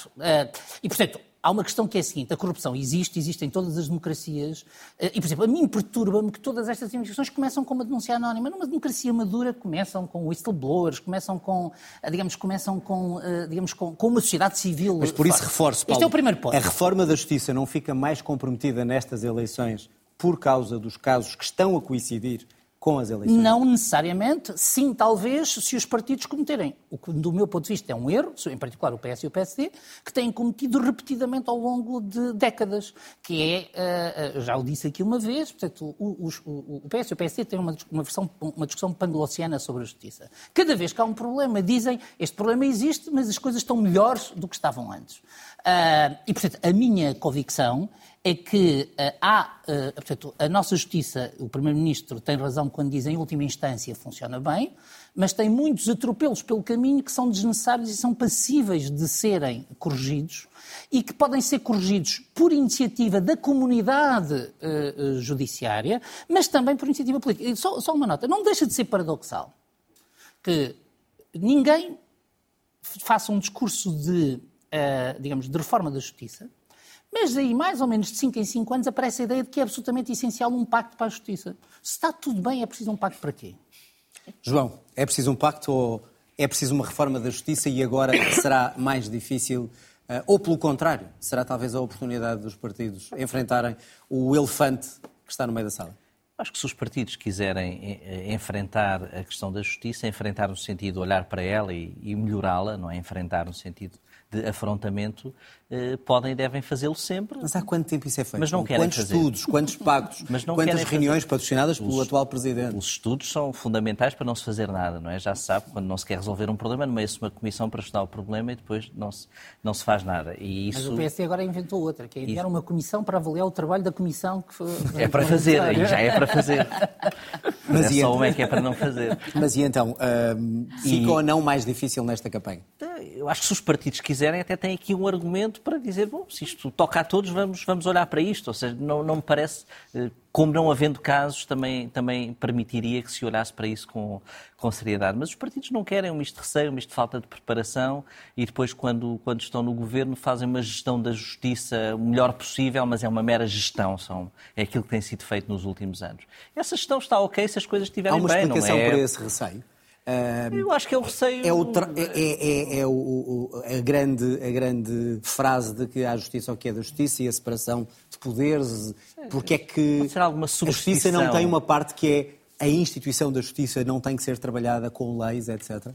E, portanto, há uma questão que é a seguinte: a corrupção existe, existe em todas as democracias. eh, E, por exemplo, a mim perturba-me que todas estas investigações começam com uma denúncia anónima. Numa democracia madura, começam com whistleblowers, começam com, eh, digamos, começam com, eh, digamos, com, com uma sociedade civil. Mas por isso forte. reforço, Paulo, Este é o primeiro ponto. a reforma da justiça não fica mais comprometida nestas eleições por causa dos casos que estão a coincidir com as eleições? Não necessariamente, sim, talvez, se os partidos cometerem, o que do meu ponto de vista é um erro, em particular o PS e o PSD, que têm cometido repetidamente ao longo de décadas, que é, eh, eh, já o disse aqui uma vez, portanto, o, o- o PS e o PSD têm uma, uma, versão, uma discussão panglossiana sobre a justiça. Cada vez que há um problema, dizem, este problema existe, mas as coisas estão melhores do que estavam antes. Ah, e, portanto, a minha convicção é que ah, há, ah, portanto, a nossa justiça, o Primeiro-Ministro tem razão quando diz em última instância funciona bem, mas tem muitos atropelos pelo caminho que são desnecessários e são passíveis de serem corrigidos e que podem ser corrigidos por iniciativa da comunidade ah, judiciária, mas também por iniciativa política. E Só, só uma nota, não deixa de ser paradoxal que ninguém faça um discurso de, digamos, de reforma da justiça, mas daí, mais ou menos de 5 em 5 anos, aparece a ideia de que é absolutamente essencial um pacto para a justiça. Se está tudo bem, é preciso um pacto para quê? João, é preciso um pacto ou é preciso uma reforma da justiça e agora será mais difícil? eh, Ou, pelo contrário, será talvez a oportunidade dos partidos enfrentarem o elefante que está no meio da sala? Acho que se os partidos quiserem eh, enfrentar a questão da justiça, enfrentar no sentido de olhar para ela e, e melhorá-la, não é? Enfrentar no sentido de afrontamento, eh, podem e devem fazê-lo sempre. Mas há quanto tempo isso é feito? Mas não querem Quantos fazer. estudos, quantos pactos, Mas não quantas querem fazer. reuniões patrocinadas pelo Os- atual Presidente? Os estudos são fundamentais para não se fazer nada, não é? Já se sabe, quando não se quer resolver um problema, nomeia-se uma comissão para estudar o problema e depois não se, não se faz nada. E Mas isso o PSD agora inventou outra, que é enviar uma comissão para avaliar o trabalho da comissão que foi... é para fazer, aí já é para fazer. Mas Mas é e só então? uma é que é para não fazer. Mas e então, hum, fica E- ou não mais difícil nesta campanha? Eu acho que se os partidos quiserem, até têm aqui um argumento para dizer, bom, se isto toca a todos, vamos, vamos olhar para isto. Ou seja, não, não me parece, eh, como não havendo casos, também, também permitiria que se olhasse para isso com, com seriedade. Mas os partidos não querem um misto de receio, um misto de falta de preparação e depois, quando, quando estão no governo, fazem uma gestão da justiça o melhor possível, mas é uma mera gestão. São, é aquilo que tem sido feito nos últimos anos. Essa gestão está ok se as coisas Há estiverem uma bem, não explicação é? para esse receio? Eu acho que é o receio... É, o tra- é- é- é- é o- o- a, grande, a grande frase de que há justiça o que é da justiça e a separação de poderes. Porque é que Pode ser alguma a justiça não tem uma parte que é a instituição da justiça não tem que ser trabalhada com leis, etc.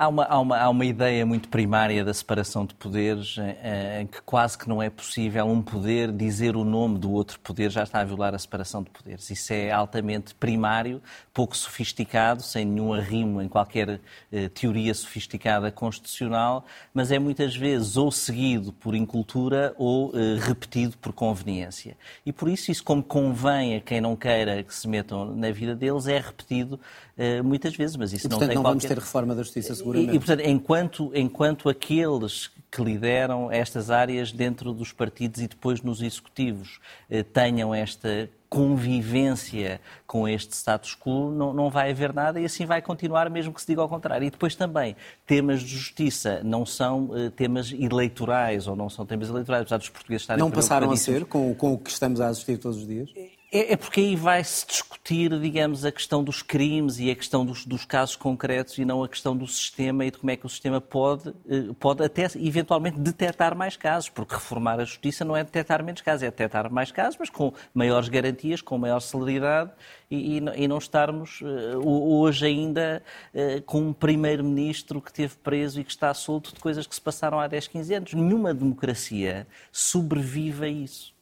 Há uma, há, uma, há uma ideia muito primária da separação de poderes eh, em que quase que não é possível um poder dizer o nome do outro poder, já está a violar a separação de poderes. Isso é altamente primário, pouco sofisticado, sem nenhum arrimo em qualquer eh, teoria sofisticada constitucional, mas é muitas vezes ou seguido por incultura ou eh, repetido por conveniência. E por isso, isso como convém a quem não queira que se metam na vida deles, é repetido eh, muitas vezes, mas isso E, não portanto, tem não qualquer... vamos ter reforma da justiça, seguramente. E, e portanto, enquanto, enquanto aqueles que lideram estas áreas dentro dos partidos e depois nos executivos eh, tenham esta convivência com este status quo, não, não vai haver nada e assim vai continuar, mesmo que se diga ao contrário. E depois também, temas de justiça não são uh, temas eleitorais ou não são temas eleitorais, apesar dos portugueses estarem... Não passaram a ser com, com o que estamos a assistir todos os dias? É, é, porque aí vai-se discutir, digamos, a questão dos crimes e a questão dos, dos, casos concretos e não a questão do sistema e de como é que o sistema pode, eh, pode até eventualmente detectar mais casos, porque reformar a justiça não é detectar menos casos, é detectar mais casos, mas com maiores garantias, com maior celeridade e, e, e não estarmos uh, hoje ainda uh, com um primeiro-ministro que esteve preso e que está solto de coisas que se passaram há 10, 15 anos. Nenhuma democracia sobrevive a isso.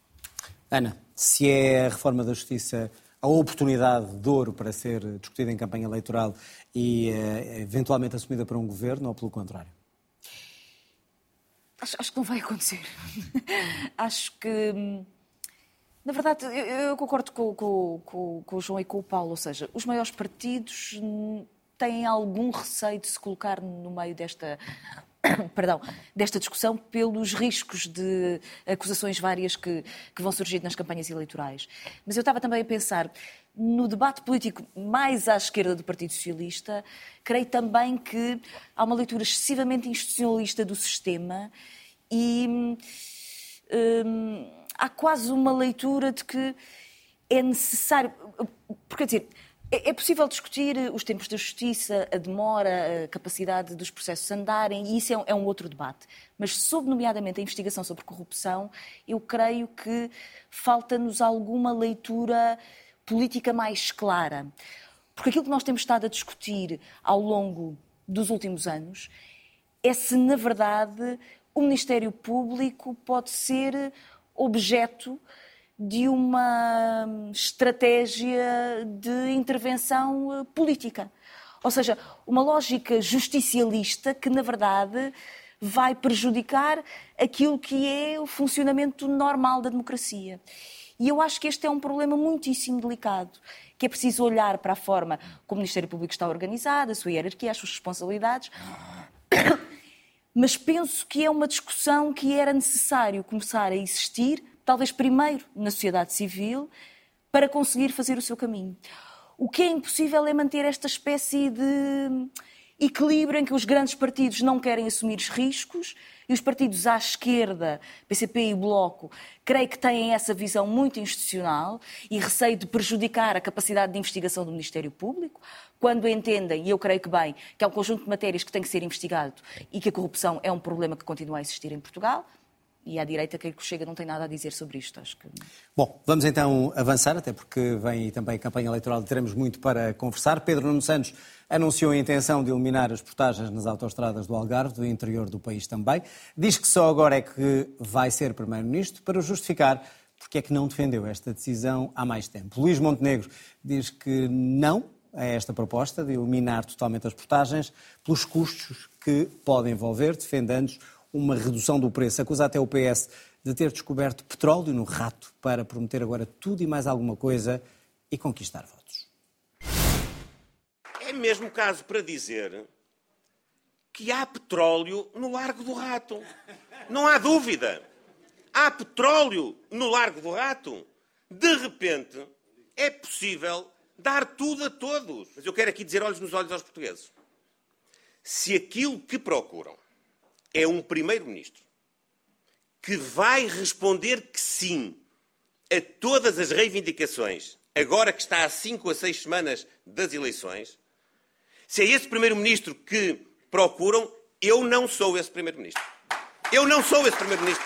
Ana, se é a reforma da justiça a oportunidade de ouro para ser discutida em campanha eleitoral e uh, eventualmente assumida por um governo ou pelo contrário? Acho, acho que não vai acontecer. acho que. Na verdade, eu, eu concordo com, com, com, com, o João e com o Paulo, ou seja, os maiores partidos têm algum receio de se colocar no meio desta perdão, desta discussão pelos riscos de acusações várias que, que vão surgir nas campanhas eleitorais. Mas eu estava também a pensar, no debate político mais à esquerda do Partido Socialista, creio também que há uma leitura excessivamente institucionalista do sistema e hum, há quase uma leitura de que é necessário. Porque, quer dizer, é, é possível discutir os tempos da justiça, a demora, a capacidade dos processos andarem, e isso é um, é outro debate. Mas, sob nomeadamente a investigação sobre corrupção, eu creio que falta-nos alguma leitura política mais clara. Porque aquilo que nós temos estado a discutir ao longo dos últimos anos é se, na verdade, o Ministério Público pode ser objeto de uma estratégia de intervenção eh, política. Ou seja, uma lógica justicialista que, na verdade, vai prejudicar aquilo que é o funcionamento normal da democracia. E eu acho que este é um problema muitíssimo delicado, que é preciso olhar para a forma como o Ministério Público está organizado, a sua hierarquia, as suas responsabilidades. Mas penso que é uma discussão que era necessário começar a existir talvez primeiro na sociedade civil, para conseguir fazer o seu caminho. O que é impossível é manter esta espécie de equilíbrio em que os grandes partidos não querem assumir os riscos e os partidos à esquerda, PCP e Bloco, creio que têm essa visão muito institucional e receio de prejudicar a capacidade de investigação do Ministério Público, quando entendem, e eu creio que bem, que há um conjunto de matérias que tem que ser investigado e que a corrupção é um problema que continua a existir em Portugal, e à direita que Chega não tem nada a dizer sobre isto. Acho que... Bom, vamos então avançar, até porque vem também a campanha eleitoral e teremos muito para conversar. Pedro Nuno Santos anunciou a intenção de eliminar as portagens nas autoestradas do Algarve, do interior do país também. Diz que só agora é que vai ser Primeiro-Ministro para justificar porque é que não defendeu esta decisão há mais tempo. Luís Montenegro diz que não a esta proposta de eliminar totalmente as portagens pelos custos que podem envolver, defendendo uma redução do preço. Acusa até o PS de ter descoberto petróleo no rato para prometer agora tudo e mais alguma coisa e conquistar votos. É mesmo caso para dizer que há petróleo no Largo do Rato. Não há dúvida. Há petróleo no Largo do Rato. De repente, é possível dar tudo a todos. Mas eu quero aqui dizer olhos nos olhos aos portugueses. Se aquilo que procuram é um primeiro-ministro que vai responder que sim a todas as reivindicações, agora que está a cinco a seis semanas das eleições, se é esse primeiro-ministro que procuram, eu não sou esse primeiro-ministro. Eu não sou esse primeiro-ministro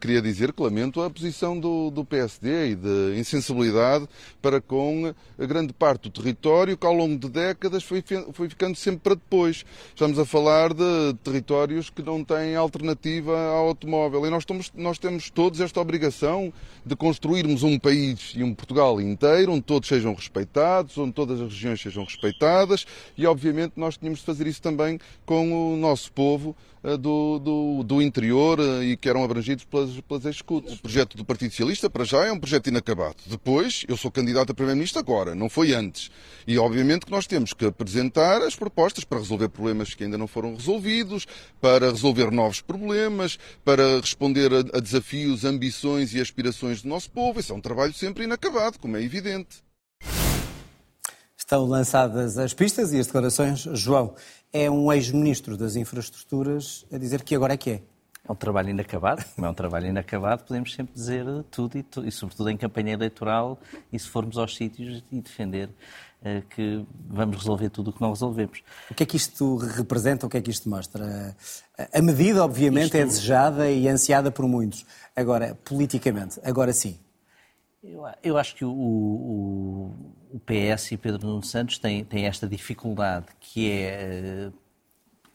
queria dizer que lamento a posição do, do PSD e de insensibilidade para com a grande parte do território que ao longo de décadas foi, foi ficando sempre para depois. Estamos a falar de territórios que não têm alternativa ao automóvel e nós, estamos, nós temos todos esta obrigação de construirmos um país e um Portugal inteiro onde todos sejam respeitados, onde todas as regiões sejam respeitadas e obviamente nós tínhamos de fazer isso também com o nosso povo do, do, do interior eh, e que eram abrangidos pelas pelas, executas. O projeto do Partido Socialista, para já, é um projeto inacabado. Depois, eu sou candidato a Primeiro-Ministro agora, não foi antes. E, obviamente, que nós temos que apresentar as propostas para resolver problemas que ainda não foram resolvidos, para resolver novos problemas, para responder a, a desafios, ambições e aspirações do nosso povo. Esse é um trabalho sempre inacabado, como é evidente. Estão lançadas as pistas e as declarações. João, é um ex-ministro das infraestruturas a dizer que agora é que é. É um trabalho inacabado, como é um trabalho inacabado, podemos sempre dizer tudo e, tudo, e sobretudo em campanha eleitoral, e se formos aos sítios e defender uh, que vamos resolver tudo o que não resolvemos. O que é que isto representa, o que é que isto mostra? A medida, obviamente, é isto... é desejada e ansiada por muitos. Agora, politicamente, agora sim. Eu, eu acho que o, o, o, PS e Pedro Nuno Santos têm, têm esta dificuldade, que é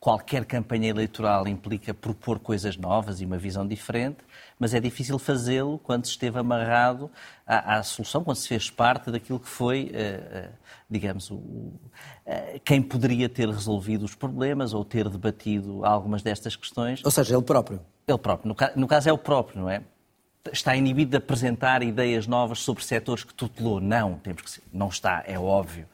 qualquer campanha eleitoral implica propor coisas novas e uma visão diferente, mas é difícil fazê-lo quando se esteve amarrado à, à, solução, quando se fez parte daquilo que foi, uh, uh, digamos, o, uh, quem poderia ter resolvido os problemas ou ter debatido algumas destas questões. Ou seja, ele próprio. Ele próprio. No, no caso é o próprio, não é? Está inibido de apresentar ideias novas sobre setores que tutelou. Não, temos que não está, é óbvio.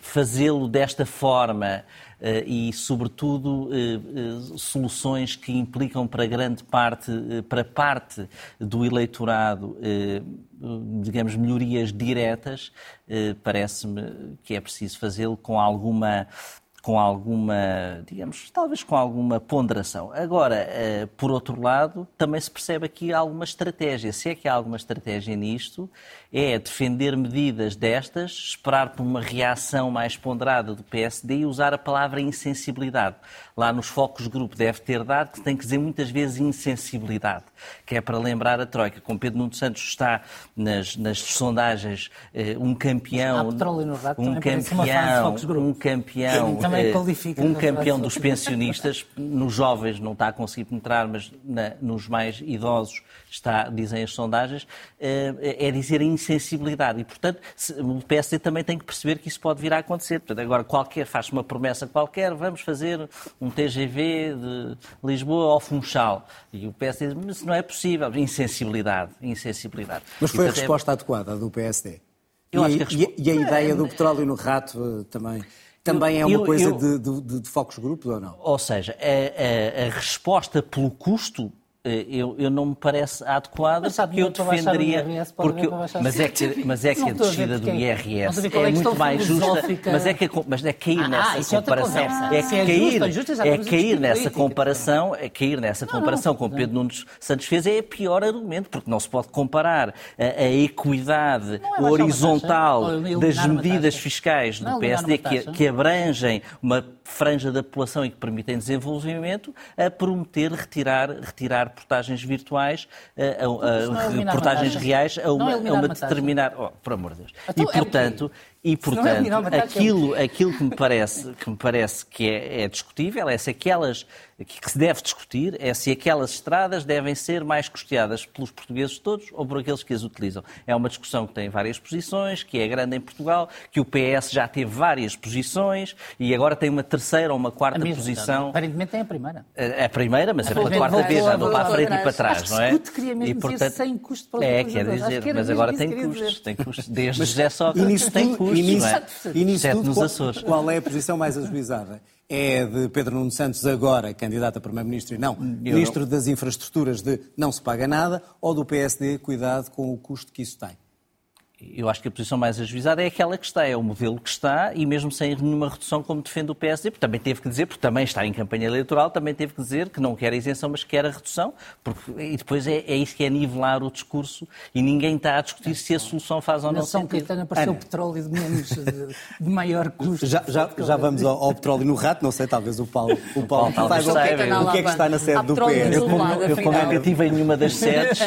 Fazê-lo desta forma, eh, e, sobretudo, eh, eh, soluções que implicam para grande parte, para parte do eleitorado, digamos, melhorias diretas, parece-me que é preciso fazê-lo com alguma com alguma, digamos, talvez com alguma ponderação. Agora, eh, por outro lado, também se percebe aqui alguma estratégia. Se é que há alguma estratégia nisto, é defender medidas destas, esperar por uma reação mais ponderada do PSD e usar a palavra insensibilidade. Lá nos focos grupo deve ter dado que tem que dizer muitas vezes insensibilidade, que é para lembrar a Troika. Como Pedro Nuno Santos está nas, nas sondagens eh, um campeão, um campeão, um campeão. Um campeão dos pensionistas, nos jovens não está a conseguir penetrar, mas na, nos mais idosos está, dizem as sondagens, eh, é dizer insensibilidade. E, portanto, o PSD também tem que perceber que isso pode vir a acontecer. Portanto, agora, qualquer, faz uma promessa qualquer, vamos fazer um TGV de Lisboa ao Funchal. E o PSD diz, mas não é possível. Insensibilidade, insensibilidade. Mas foi e, portanto, a resposta é... adequada do PSD? Eu e, acho que a resposta... e, a ideia do petróleo no rato eh, também? Também é uma eu, coisa eu, de, de, de, focos grupos ou não? Ou seja, a, a, a resposta pelo custo eu, eu, não me parece adequada porque eu defenderia porque eu, mas é que mas é que a descida do IRS é, é muito mais justa mas é que mas é cair ah, nessa comparação é, é cair é cair nessa comparação é cair nessa comparação com Pedro Nunes Santos fez é o pior argumento porque não se pode comparar a, a equidade horizontal das medidas fiscais do PSD que, que abrangem uma franja da população e que permitem desenvolvimento a prometer retirar retirar reportagens virtuais, a, a, a reportagens reais a uma, a uma determinada. Oh, por amor de Deus. Então, e, portanto, e, é portanto, aquilo, aquilo que me parece que, me parece que é, é discutível é se aquelas que se deve discutir é se aquelas estradas devem ser mais custeadas pelos portugueses todos ou por aqueles que as utilizam. É uma discussão que tem várias posições, que é grande em Portugal, que o PS já teve várias posições e agora tem uma terceira ou uma quarta posição. Aparentemente tem a primeira. É a primeira, mas é pela quarta vez, já andou para a frente e para trás, não é? Acho que queria mesmo e, portanto, sem custo para É, quer dizer, mas agora tem custos, tem custos. Desde José Sócrates tem custos e nisso, é? e nisso tudo, nos Açores. Qual, qual é a posição mais ajuizada? É de Pedro Nuno Santos, agora candidato a Primeiro-Ministro e não Eu Ministro não. das Infraestruturas, de não se paga nada, ou do PSD, cuidado com o custo que isso tem? Eu acho que a posição mais ajuizada é aquela que está, é o modelo que está, e mesmo sem nenhuma redução, como defende o PSD, porque também teve que dizer, porque também está em campanha eleitoral, também teve que dizer que não quer a isenção, mas quer a redução, porque, e depois é, é isso que é nivelar o discurso, e ninguém está a discutir se a solução faz ou não sentido. São Caetano apareceu o petróleo de menos, de, de maior custo. Já, já, já vamos ao, ao, petróleo no rato, não sei, talvez o Paulo, o Paulo, Paulo saiba o, que, é, o que é que está na sede do PS. Eu, como, eu, como nunca estive em nenhuma das sedes...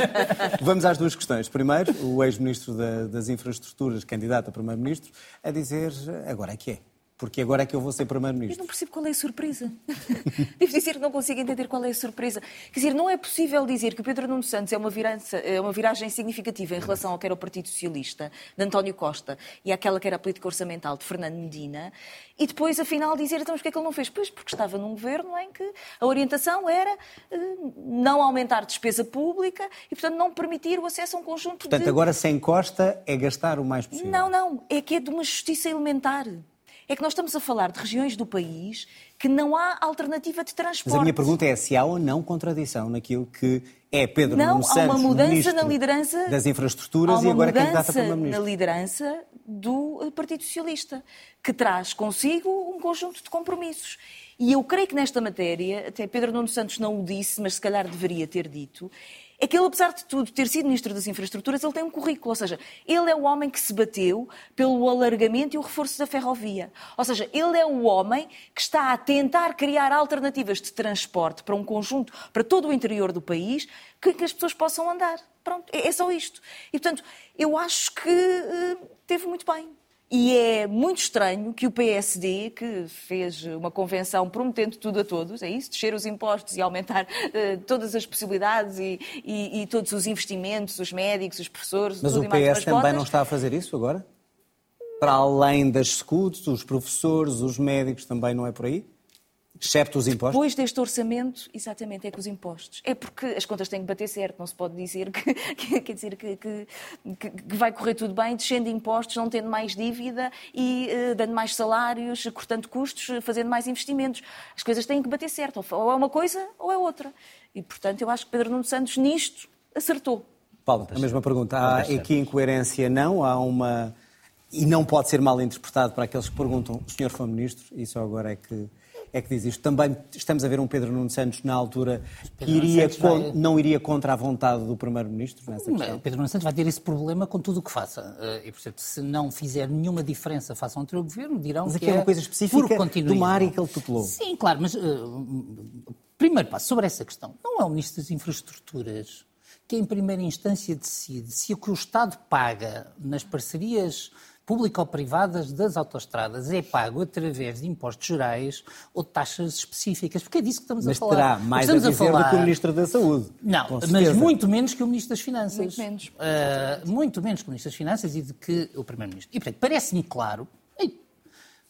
Vamos às duas questões. Primeiro, o ex-ministro da das infraestruturas, candidato a primeiro-ministro, a dizer agora é que é. Porque agora é que eu vou ser Eu Primeiro-Ministro. não percebo qual é a surpresa. Devo dizer que não consigo entender qual é a surpresa. Quer dizer, não é possível dizer que o Pedro Nuno Santos é uma, virança, é uma viragem significativa em relação ao que era o Partido Socialista, de António Costa, e àquela que era a política orçamental de Fernando Medina, e depois, afinal, dizer, então, mas o que é que ele não fez? Pois, porque estava num governo em que a orientação era eh, não aumentar despesa pública e, portanto, não permitir o acesso a um conjunto Portanto, de... agora sem Costa é gastar o mais possível. Não, não, é que é de uma justiça elementar. É que nós estamos a falar de regiões do país que não há alternativa de transporte. Mas a minha pergunta é se há ou não contradição naquilo que é Pedro Não, Nuno há Santos, uma mudança ministro na liderança das Há infraestruturas e agora candidato a mudança na liderança do eh, Partido Socialista, que traz consigo um conjunto de compromissos. E eu creio que nesta matéria, até Pedro Nuno Santos não o disse, mas se calhar deveria ter dito, é que ele, apesar de tudo, ter sido Ministro das Infraestruturas, ele tem um currículo. Ou seja, ele é o homem que se bateu pelo alargamento e o reforço da ferrovia. Ou seja, ele é o homem que está a tentar criar alternativas de transporte para um conjunto, para todo o interior do país, que, que as pessoas possam andar. Pronto, é, é só isto. E, portanto, eu acho que eh, teve muito bem. E é muito estranho que o PSD, que fez uma convenção prometendo tudo a todos, é isso? Descer os impostos e aumentar eh, todas as possibilidades e, e- e todos os investimentos, os médicos, os professores, Mas o PS também botas. não está a fazer isso agora? Para além das SCUDs, os professores, os médicos, também não é por aí? Excepto os impostos? Depois deste orçamento, exatamente, é com os impostos. É porque as contas têm que bater certo, não se pode dizer que, que- quer dizer, que, que- que- vai correr tudo bem, descendo impostos, não tendo mais dívida e eh, dando mais salários, cortando custos, fazendo mais investimentos. As coisas têm que bater certo, ou é uma coisa ou é outra. E, portanto, eu acho que Pedro Nuno Santos nisto acertou. Paulo, a mesma pergunta. Há aqui incoerência? Não? Há uma. E não pode ser mal interpretado para aqueles que perguntam: o senhor foi ministro? E só agora é que, é que diz isto. Também estamos a ver um Pedro Nuno Santos na altura que iria vai- não iria contra a vontade do primeiro-ministro nessa questão. Pedro Nuno Santos vai ter esse problema com tudo o que faça. Eh, E, portanto, se não fizer nenhuma diferença face ao anterior governo, dirão Mas que é uma coisa específica de uma área que ele tutelou. Sim, claro, mas eh, primeiro passo sobre essa questão. Não é o Ministro das Infraestruturas que, em primeira instância, decide se o que o Estado paga nas parcerias público-privadas das autoestradas é pago através de impostos gerais ou de taxas específicas, porque é disso que estamos Mas a falar. terá O que mais a estamos dizer do falar- que o Ministro da Saúde. não, com mas muito menos que o Ministro das Finanças. Muito menos. Ah, muito menos que o Ministro das Finanças e de que o Primeiro-Ministro. E, portanto, parece-me claro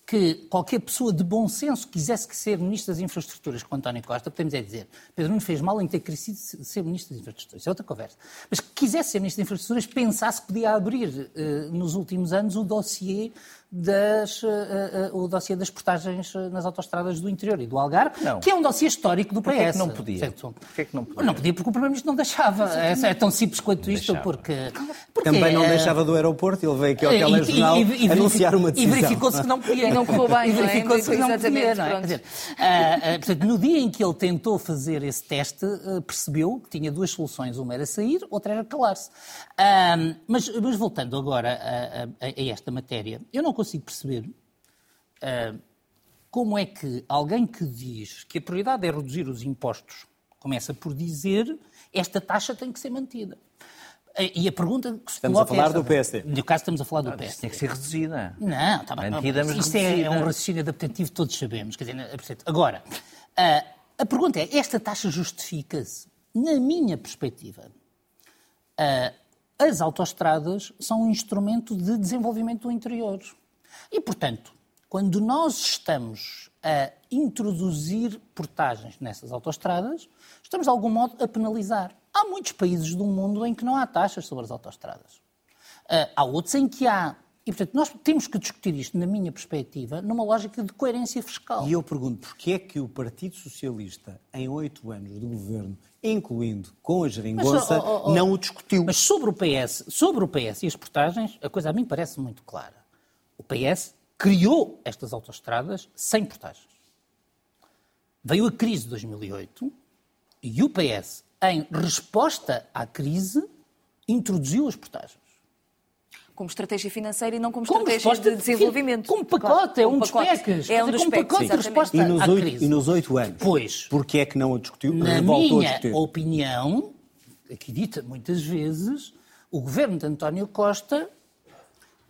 que qualquer pessoa de bom senso quisesse que ser Ministro das Infraestruturas com António Costa, podemos é dizer, Pedro Nuno fez mal em ter querido ser Ministro das Infraestruturas, é outra conversa. Mas que quisesse ser Ministro das Infraestruturas, pensasse que podia abrir eh, nos últimos anos o dossiê das, eh, eh, o dossiê das portagens nas autoestradas do interior e do Algarve, Não. que é um dossiê histórico do PS. Porquê é que não podia? Certo? Porquê é que não podia? Não podia porque o Primeiro-Ministro não deixava. É, é tão simples quanto isto, porque, porque... Também não eh, deixava do aeroporto, ele veio aqui ao e- telejornal e- e- e anunciar uma E decisão. verificou-se que não podia. Não correu bem, E é? verificou-se que não podia, Exatamente, não é? dizer, ah, portanto, no dia em que ele tentou fazer esse teste, percebeu que tinha duas soluções. Uma era sair, outra era calar-se. Mas, mas voltando agora a, a- a esta matéria, eu não consigo perceber ah, como é que alguém que diz que a prioridade é reduzir os impostos começa por dizer esta taxa tem que ser mantida. E a pergunta que se Estamos a coloca é falar esta. do PSD. No caso, estamos a falar do Isso PSD. tem que ser reduzida. Não, está bem. Mantida, mas isto é, é um raciocínio adaptativo, todos sabemos. Quer dizer, agora, ah, a pergunta é, esta taxa justifica-se? Na minha perspectiva, ah, as autoestradas são um instrumento de desenvolvimento do interior. E, portanto, quando nós estamos a introduzir portagens nessas autoestradas, estamos, de algum modo, a penalizar. Há muitos países do mundo em que não há taxas sobre as autoestradas. Ah, há outros em que há. E, portanto, nós temos que discutir isto, na minha perspectiva, numa lógica de coerência fiscal. E eu pergunto, porquê é que o Partido Socialista, em oito anos de governo, incluindo com a geringonça, Mas, oh, oh, oh, não o discutiu? Mas sobre o PS, sobre o PS e as portagens, a coisa a mim parece muito clara. O PS criou estas autoestradas sem portagens. Veio a crise de 2008 e o PS, em resposta à crise, introduziu as portagens. Como estratégia financeira e não como, Como estratégia de desenvolvimento. Como pacote, é Claro, um como dos pacote. PECs. É um dos PECs, pacote de resposta E nos, à oito, crise. e nos oito anos? Pois. Porquê é que não o discutiu? Na Voltou a minha discutir. opinião, aqui dita muitas vezes, o governo de António Costa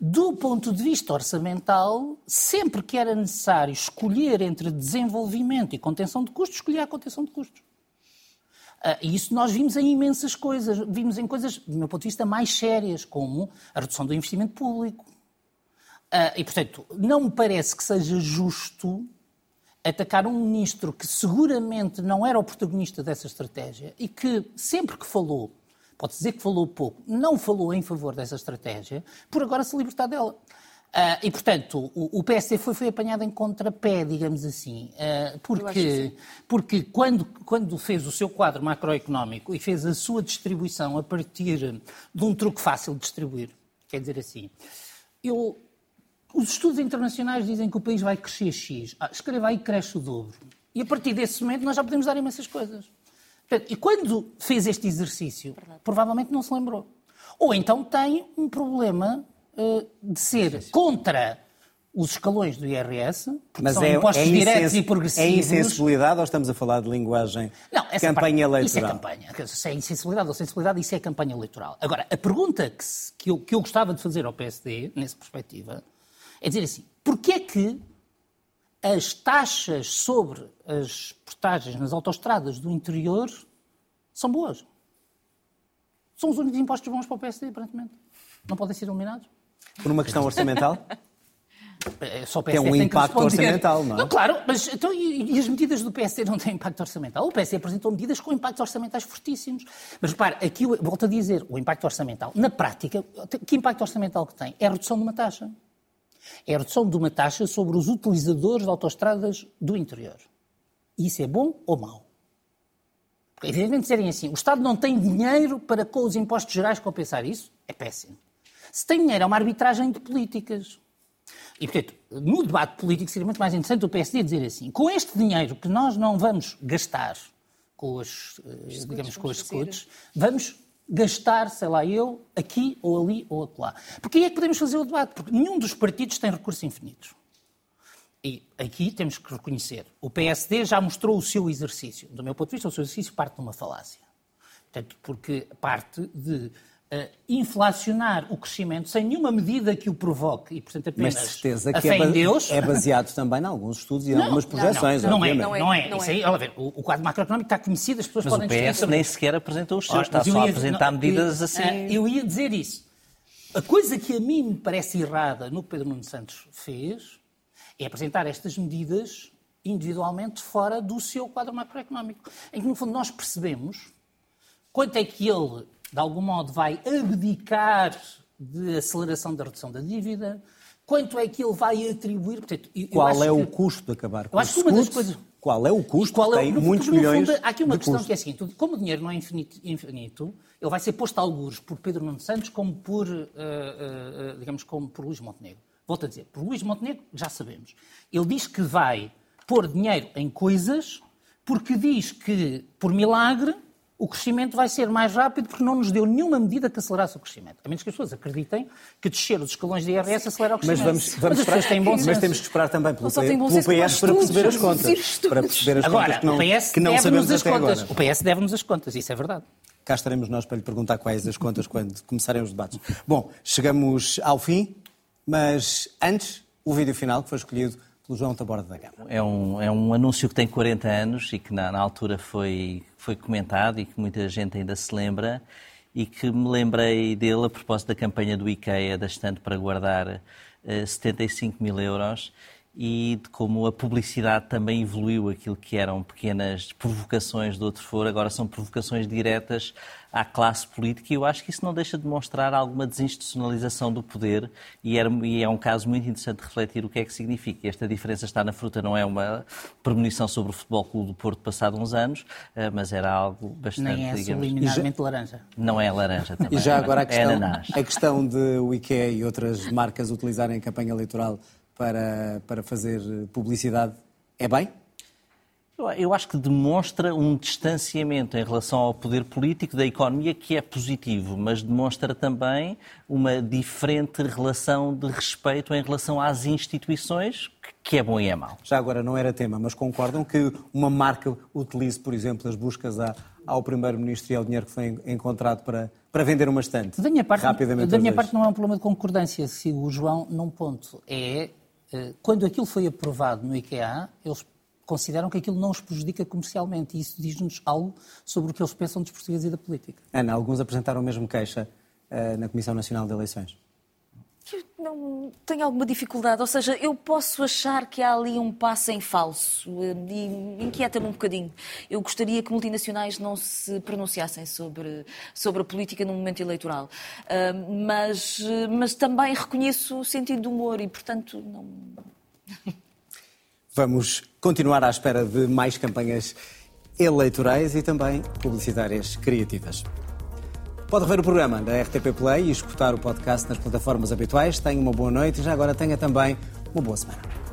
Do ponto de vista orçamental, sempre que era necessário escolher entre desenvolvimento e contenção de custos, escolhia a contenção de custos. Uh, e isso nós vimos em imensas coisas. Vimos em coisas, do meu ponto de vista, mais sérias, como a redução do investimento público. Uh, e, portanto, não me parece que seja justo atacar um ministro que seguramente não era o protagonista dessa estratégia e que sempre que falou, pode dizer que falou pouco, não falou em favor dessa estratégia, por agora se libertar dela. Uh, e, portanto, o, o PSD foi, foi apanhado em contrapé, digamos assim, uh, porque, porque quando, quando fez o seu quadro macroeconómico e fez a sua distribuição a partir de um truque fácil de distribuir, quer dizer assim, eu, os estudos internacionais dizem que o país vai crescer X, ah, escreva aí cresce o dobro. E a partir desse momento nós já podemos dar imensas coisas. E quando fez este exercício, provavelmente não se lembrou. Ou então tem um problema eh, de ser contra os escalões do IRS, porque Mas são é, impostos é diretos e É progressivos. insensibilidade ou estamos a falar de linguagem Não, essa campanha parte, eleitoral? Isso é campanha. Se é insensibilidade ou sensibilidade, isso é campanha eleitoral. Agora, a pergunta que, se- que eu, que eu gostava de fazer ao PSD, nessa perspectiva, é dizer assim, porquê é que as taxas sobre as portagens nas autoestradas do interior são boas? São os únicos impostos bons para o PSD, aparentemente. Não podem ser eliminados? Por uma questão orçamental? É só o Tem PSD um que impacto orçamental, não é? claro, mas então, e, e as medidas do PSD não têm impacto orçamental? O PSD apresentou medidas com impactos orçamentais fortíssimos. Mas repare, aqui, volto a dizer, o impacto orçamental, na prática, que impacto orçamental que tem? É a redução de uma taxa. É a redução de uma taxa sobre os utilizadores de autoestradas do interior. E isso é bom ou mau? Porque, evidentemente, dizerem assim, o Estado não tem dinheiro para, com os impostos gerais, compensar isso, é péssimo. Se tem dinheiro, é uma arbitragem de políticas. E, portanto, no debate político seria muito mais interessante o PSD dizer assim, com este dinheiro que nós não vamos gastar com as, eh, digamos, com as escudos, vamos gastar, sei lá eu, aqui ou ali ou acolá. Porque aí é que podemos fazer o debate, porque nenhum dos partidos tem recursos infinitos. E aqui temos que reconhecer, o PSD já mostrou o seu exercício. Do meu ponto de vista, o seu exercício parte de uma falácia. Portanto, porque parte de inflacionar o crescimento sem nenhuma medida que o provoque e, portanto, apenas Mas de certeza a que fé é, Deus. é baseado também em alguns estudos e em algumas projeções, não, não, é, não é, Não é, não é. não Isso é. aí, olha, ver, o, o quadro macroeconómico está conhecido, as pessoas Mas o podem discutir PS sobre nem sequer apresentou os seus, está mas eu só a ia- apresentar não, medidas eu- assim. Eu ia dizer isso. A coisa que a mim me parece errada no que Pedro Nuno Santos fez é apresentar estas medidas individualmente fora do seu quadro macroeconómico. Em que, no fundo, nós percebemos quanto é que ele, de algum modo, vai abdicar de aceleração da redução da dívida, quanto é que ele vai atribuir. Portanto, Qual é o que- custo de acabar com eu acho o que uma das escudo? coisas- Qual é o custo? qual é, Tem no- muitos no fundo, milhões há aqui uma questão custo. que é a seguinte: como o dinheiro não é infinito, infinito, ele vai ser posto a algures por Pedro Nuno Santos como por, eh, eh, digamos, como por Luís Montenegro. Volto a dizer, por Luís Montenegro já sabemos. Ele diz que vai pôr dinheiro em coisas porque diz que, por milagre, o crescimento vai ser mais rápido porque não nos deu nenhuma medida que acelerasse o crescimento. A menos que as pessoas acreditem que descer os escalões de IRS acelera o Mas crescimento. vamos, vamos as pessoas esperar, têm bom mas senso. temos que esperar também pelo, P- pelo PS para perceber as contas. Para perceber as Agora, contas que não, o PS que não sabemos as até contas. agora. O PS deve-nos as contas, isso é verdade. Cá estaremos nós para lhe perguntar quais as contas quando começarem os debates. Bom, chegamos ao fim, mas antes, o vídeo final que foi escolhido pelo João Taborda da Gama. É um, é um anúncio que tem 40 anos e que na, na altura foi, foi comentado e que muita gente ainda se lembra e que me lembrei dele a propósito da campanha do IKEA da estante para guardar eh, 75 mil euros e de como a publicidade também evoluiu aquilo que eram pequenas provocações do outro foro, agora são provocações diretas à classe política e eu acho que isso não deixa de mostrar alguma desinstitucionalização do poder e, era- e é um caso muito interessante de refletir o que é que significa. Esta diferença está na fruta, não é uma premonição sobre o Futebol Clube do Porto passado uns anos, eh, mas era algo bastante, Nem é digamos... subliminarmente laranja. Não é laranja também. E já agora a é questão, ananás. a questão de o IKEA e outras marcas utilizarem a campanha eleitoral para, para fazer publicidade é bem? Eu- acho que demonstra um distanciamento em relação ao poder político da economia que é positivo, mas demonstra também uma diferente relação de respeito em relação às instituições, que- é bom e é mau. Já agora não era tema, mas concordam que uma marca utilize, por exemplo, as buscas à- ao Primeiro-Ministro e ao dinheiro que foi en- encontrado para, para vender uma estante. Da minha parte, rapidamente da minha parte não é um problema de concordância, sigo o João num ponto. É, quando aquilo foi aprovado no IKEA, eles consideram que aquilo não os prejudica comercialmente e isso diz-nos algo sobre o que eles pensam dos portugueses e da política. Ana, alguns apresentaram mesmo queixa eh, na Comissão Nacional de Eleições. Não tenho alguma dificuldade, ou seja, eu posso achar que há ali um passo em falso eh, e inquieta-me um bocadinho. Eu gostaria que multinacionais não se pronunciassem sobre, sobre a política no momento eleitoral, Ah, mas, eh, mas também reconheço o sentido do humor e, portanto, não. Vamos continuar à espera de mais campanhas eleitorais e também publicitárias criativas. Pode ver o programa da RTP Play e escutar o podcast nas plataformas habituais. Tenha uma boa noite e já agora tenha também uma boa semana.